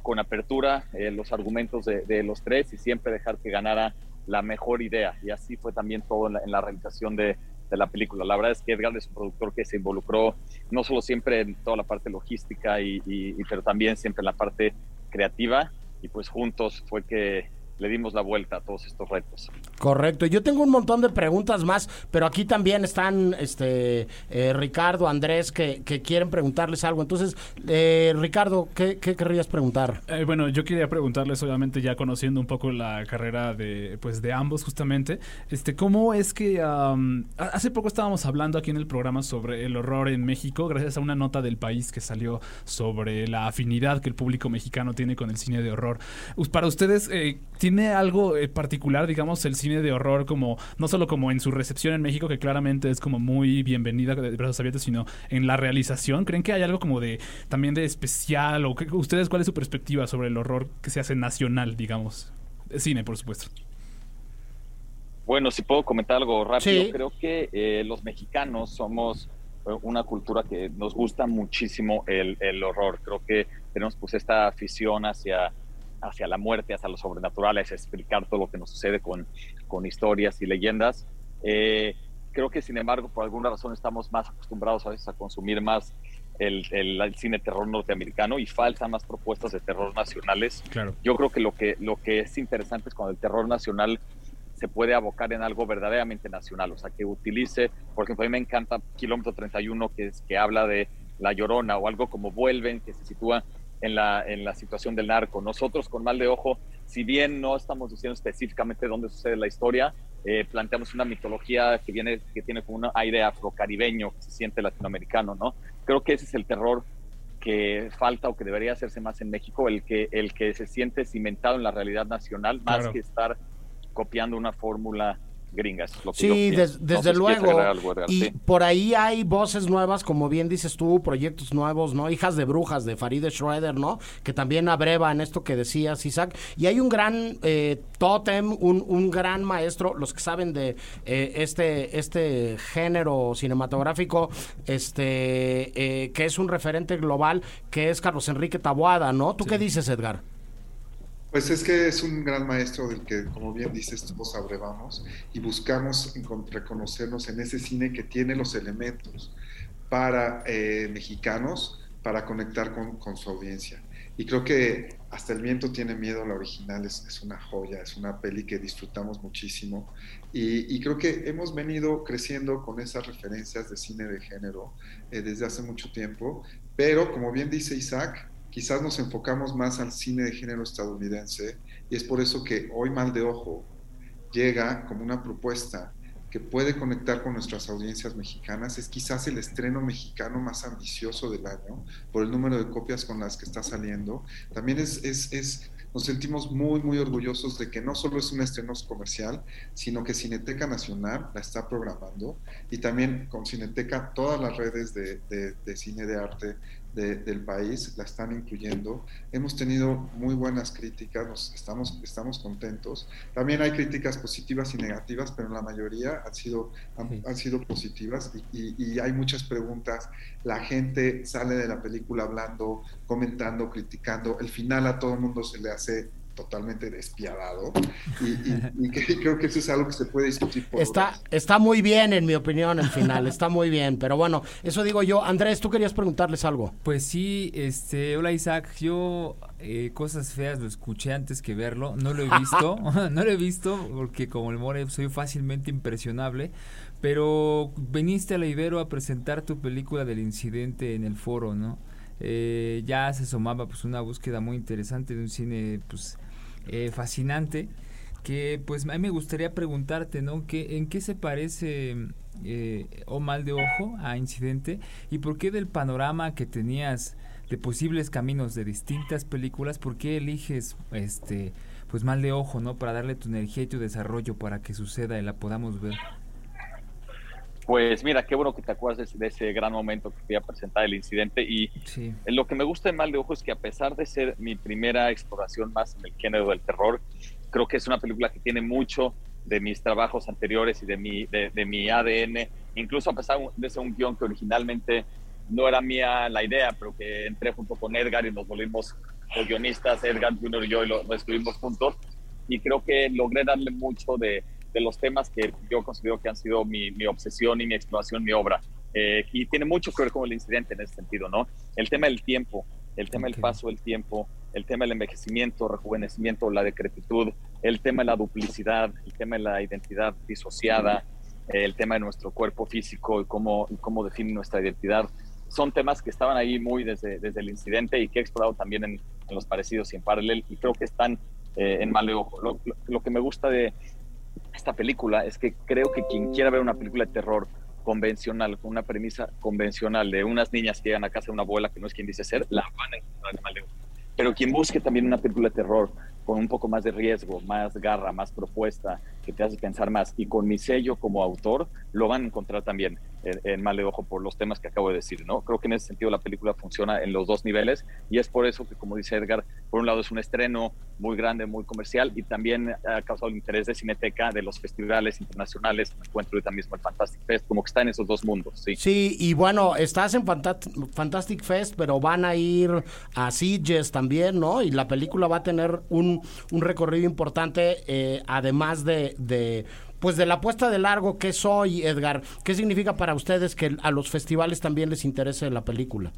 con apertura eh, los argumentos de, los tres y siempre dejar que ganara la mejor idea. Y así fue también todo en la, realización de, de, la película. La verdad es que Edgar es un productor que se involucró no solo siempre en toda la parte logística, y, y, y pero también siempre en la parte creativa y pues juntos fue que le dimos la vuelta a todos estos retos. Correcto. Yo tengo un montón de preguntas más, pero aquí también están este eh, Ricardo, Andrés, que, que, quieren preguntarles algo. Entonces, eh, Ricardo, ¿qué, ¿qué, querrías preguntar? Eh, bueno, yo quería preguntarles, obviamente, ya conociendo un poco la carrera de, pues, de ambos, justamente, este, ¿cómo es que um, hace poco estábamos hablando aquí en el programa sobre el horror en México, gracias a una nota del país que salió sobre la afinidad que el público mexicano tiene con el cine de horror. Para ustedes, eh, ¿Tiene algo eh, particular, digamos, el cine de horror, como no solo como en su recepción en México, que claramente es como muy bienvenida de brazos abiertos, sino en la realización? ¿Creen que hay algo como de también de especial? ¿O que, ustedes cuál es su perspectiva sobre el horror que se hace nacional, digamos? De cine, por supuesto. Bueno, si puedo comentar algo rápido, sí. creo que eh, los mexicanos somos eh, una cultura que nos gusta muchísimo el, el horror. Creo que tenemos pues esta afición hacia hacia la muerte, hacia lo sobrenatural, es explicar todo lo que nos sucede con, con historias y leyendas. Eh, creo que, sin embargo, por alguna razón estamos más acostumbrados a veces a consumir más el, el, cine terror norteamericano y faltan más propuestas de terror nacionales. Claro. Yo creo que lo, que lo que es interesante es cuando el terror nacional se puede abocar en algo verdaderamente nacional, o sea, que utilice, por ejemplo, a mí me encanta Kilómetro 31, que, es, que habla de La Llorona, o algo como Vuelven, que se sitúa en la, en la situación del narco. Nosotros con Mal de Ojo, si bien no estamos diciendo específicamente dónde sucede la historia, eh, planteamos una mitología que, viene, que tiene como un aire afrocaribeño, que se siente latinoamericano, ¿no? Creo que ese es el terror que falta o que debería hacerse más en México, el que, el que se siente cimentado en la realidad nacional, más Claro. que estar copiando una fórmula gringa. Eso es lo que Sí, des- desde luego. agregar algo, Edgar, y sí. por ahí hay voces nuevas, como bien dices tú, proyectos nuevos, ¿no? Hijas de brujas de Farideh Schroeder, ¿no? Que también abreva en esto que decías, Isaac. Y hay un gran eh, tótem, un, un gran maestro, los que saben de eh, este, este género cinematográfico, este eh, que es un referente global, que es Carlos Enrique Taboada, ¿no? ¿Tú qué dices, Edgar? Pues es que es un gran maestro del que, como bien dices, todos abrevamos y buscamos reconocernos en ese cine que tiene los elementos para eh, mexicanos para conectar con, su audiencia. Y creo que Hasta el viento tiene miedo, la original es, una joya, es una peli que disfrutamos muchísimo y, y creo que hemos venido creciendo con esas referencias de cine de género eh, desde hace mucho tiempo, pero como bien dice Isaac, quizás nos enfocamos más al cine de género estadounidense y es por eso que hoy Mal de Ojo llega como una propuesta que puede conectar con nuestras audiencias mexicanas. Es quizás el estreno mexicano más ambicioso del año por el número de copias con las que está saliendo. También es, es, es nos sentimos muy, muy orgullosos de que no solo es un estreno comercial, sino que Cineteca Nacional la está programando y también con Cineteca todas las redes de, de, de cine de arte de, del país la están incluyendo. Hemos tenido muy buenas críticas, nos, estamos, estamos contentos. También hay críticas positivas y negativas, pero la mayoría han sido, han, han sido positivas y, y, y hay muchas preguntas. La gente sale de la película hablando, comentando, criticando. El final a todo el mundo se le hace totalmente despiadado. Y, y, y que, creo que eso es algo que se puede discutir por está horas. está muy bien en mi opinión el final está muy bien. Pero bueno eso digo yo. Andrés tú querías preguntarles algo. Pues sí este hola Isaac. Yo eh, cosas feas lo escuché antes que verlo. No lo he visto no lo he visto porque como el more soy fácilmente impresionable. Pero viniste a la Ibero a presentar tu película del incidente en el foro no eh, ya se asomaba pues una búsqueda muy interesante de un cine pues eh, fascinante que pues a mí me gustaría preguntarte no ¿Qué, en qué se parece eh, o mal de ojo a incidente y por qué del panorama que tenías de posibles caminos de distintas películas por qué eliges este pues mal de ojo no para darle tu energía y tu desarrollo para que suceda y la podamos ver pues mira, qué bueno que te acuerdas de, de ese gran momento que fui a presentar el incidente. Y sí. lo que me gusta de Mal de Ojo es que a pesar de ser mi primera exploración más en el género del terror, creo que es una película que tiene mucho de mis trabajos anteriores y de mi, de, de mi ADN, incluso a pesar de ser un guion que originalmente no era mía la idea, pero que entré junto con Edgar y nos volvimos guionistas, Edgar Junior y yo, y lo, lo escribimos juntos, y creo que logré darle mucho de, de los temas que yo considero que han sido mi, mi obsesión y mi exploración, mi obra. Eh, y tiene mucho que ver con el incidente en ese sentido, ¿no? El tema del tiempo, el tema okay. del paso del tiempo, el tema del envejecimiento, rejuvenecimiento, la decrepitud, el tema de la duplicidad, el tema de la identidad disociada, el tema de nuestro cuerpo físico y cómo, y cómo define nuestra identidad. Son temas que estaban ahí muy desde, desde el incidente y que he explorado también en, en los parecidos y en paralel y creo que están eh, en mal de ojo. Lo, lo, lo que me gusta de esta película es que creo que quien quiera ver una película de terror convencional, con una premisa convencional de unas niñas que llegan a casa de una abuela que no es quien dice ser, la van a encontrar en mal de ojo. Pero quien busque también una película de terror con un poco más de riesgo, más garra, más propuesta, que te hace pensar más, y con mi sello como autor, lo van a encontrar también en, Mal de Ojo por los temas que acabo de decir, ¿no? Creo que en ese sentido la película funciona en los dos niveles, y es por eso que, como dice Edgar, por un lado es un estreno muy grande, muy comercial, y también ha causado el interés de Cineteca, de los festivales internacionales, me encuentro ahorita mismo el Fantastic Fest, como que está en esos dos mundos, sí. Sí, y bueno, estás en Fantastic Fest, pero van a ir a Sitges también, ¿no? Y la película va a tener un, un recorrido importante, eh, además de, de, pues de la puesta de largo que soy, Edgar. ¿Qué significa para ustedes que a los festivales también les interese la película?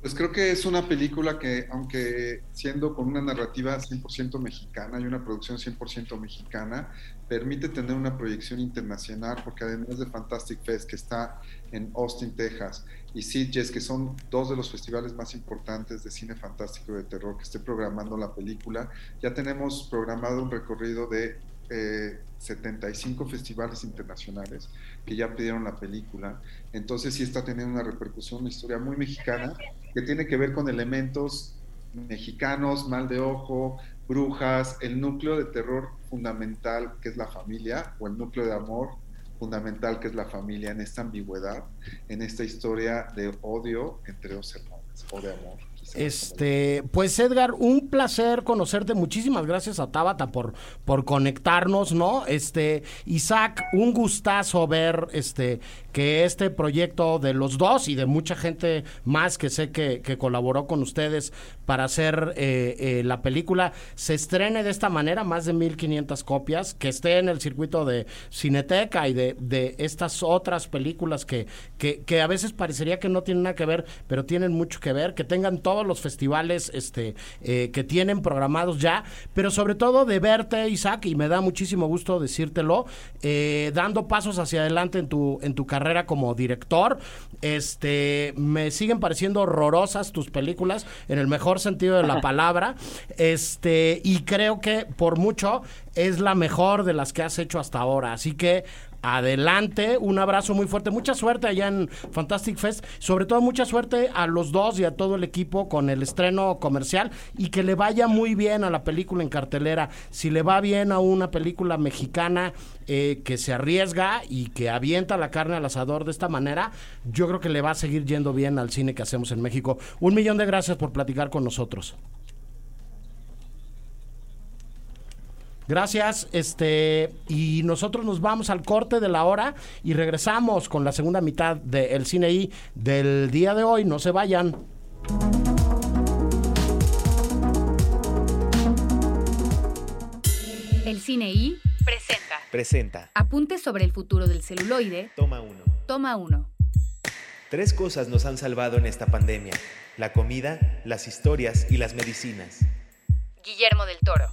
Pues creo que es una película que, aunque siendo con una narrativa 100% mexicana y una producción 100% mexicana, permite tener una proyección internacional, porque además de Fantastic Fest, que está en Austin, Texas, y Sitges, que son dos de los festivales más importantes de cine fantástico y de terror que esté programando la película, ya tenemos programado un recorrido de eh, 75 festivales internacionales que ya pidieron la película. Entonces sí está teniendo una repercusión, una historia muy mexicana que tiene que ver con elementos mexicanos, mal de ojo, brujas, el núcleo de terror fundamental que es la familia o el núcleo de amor fundamental que es la familia en esta ambigüedad, en esta historia de odio entre dos hermanos o de amor. Este, pues Edgar, un placer conocerte. Muchísimas gracias a Tabata por, por conectarnos, ¿no? Este, Isaac, un gustazo ver este que este proyecto de los dos y de mucha gente más que sé que, colaboró con ustedes para hacer eh, eh, la película se estrene de esta manera, más de 1500 copias, que esté en el circuito de Cineteca y de, de estas otras películas que, que, que a veces parecería que no tienen nada que ver, pero tienen mucho que ver, que tengan todos los festivales este, eh, que tienen programados ya, pero sobre todo de verte, Isaac, y me da muchísimo gusto decírtelo, dando pasos hacia adelante en tu, en tu carrera como director. Este, me siguen pareciendo horrorosas tus películas, en el mejor sentido de la palabra. Este, y creo que por mucho es la mejor de las que has hecho hasta ahora. Así que adelante, un abrazo muy fuerte, mucha suerte allá en Fantastic Fest, sobre todo mucha suerte a los dos y a todo el equipo con el estreno comercial y que le vaya muy bien a la película en cartelera, si le va bien a una película mexicana eh, que se arriesga y que avienta la carne al asador de esta manera, yo creo que le va a seguir yendo bien al cine que hacemos en México. Un millón de gracias por platicar con nosotros. Gracias, este, y nosotros nos vamos al corte de la hora y regresamos con la segunda mitad del cine I del día de hoy. No se vayan. El Cine I presenta Presenta. Apuntes sobre el futuro del celuloide. Toma uno. Toma uno. Tres cosas nos han salvado en esta pandemia. La comida, las historias y las medicinas. Guillermo del Toro.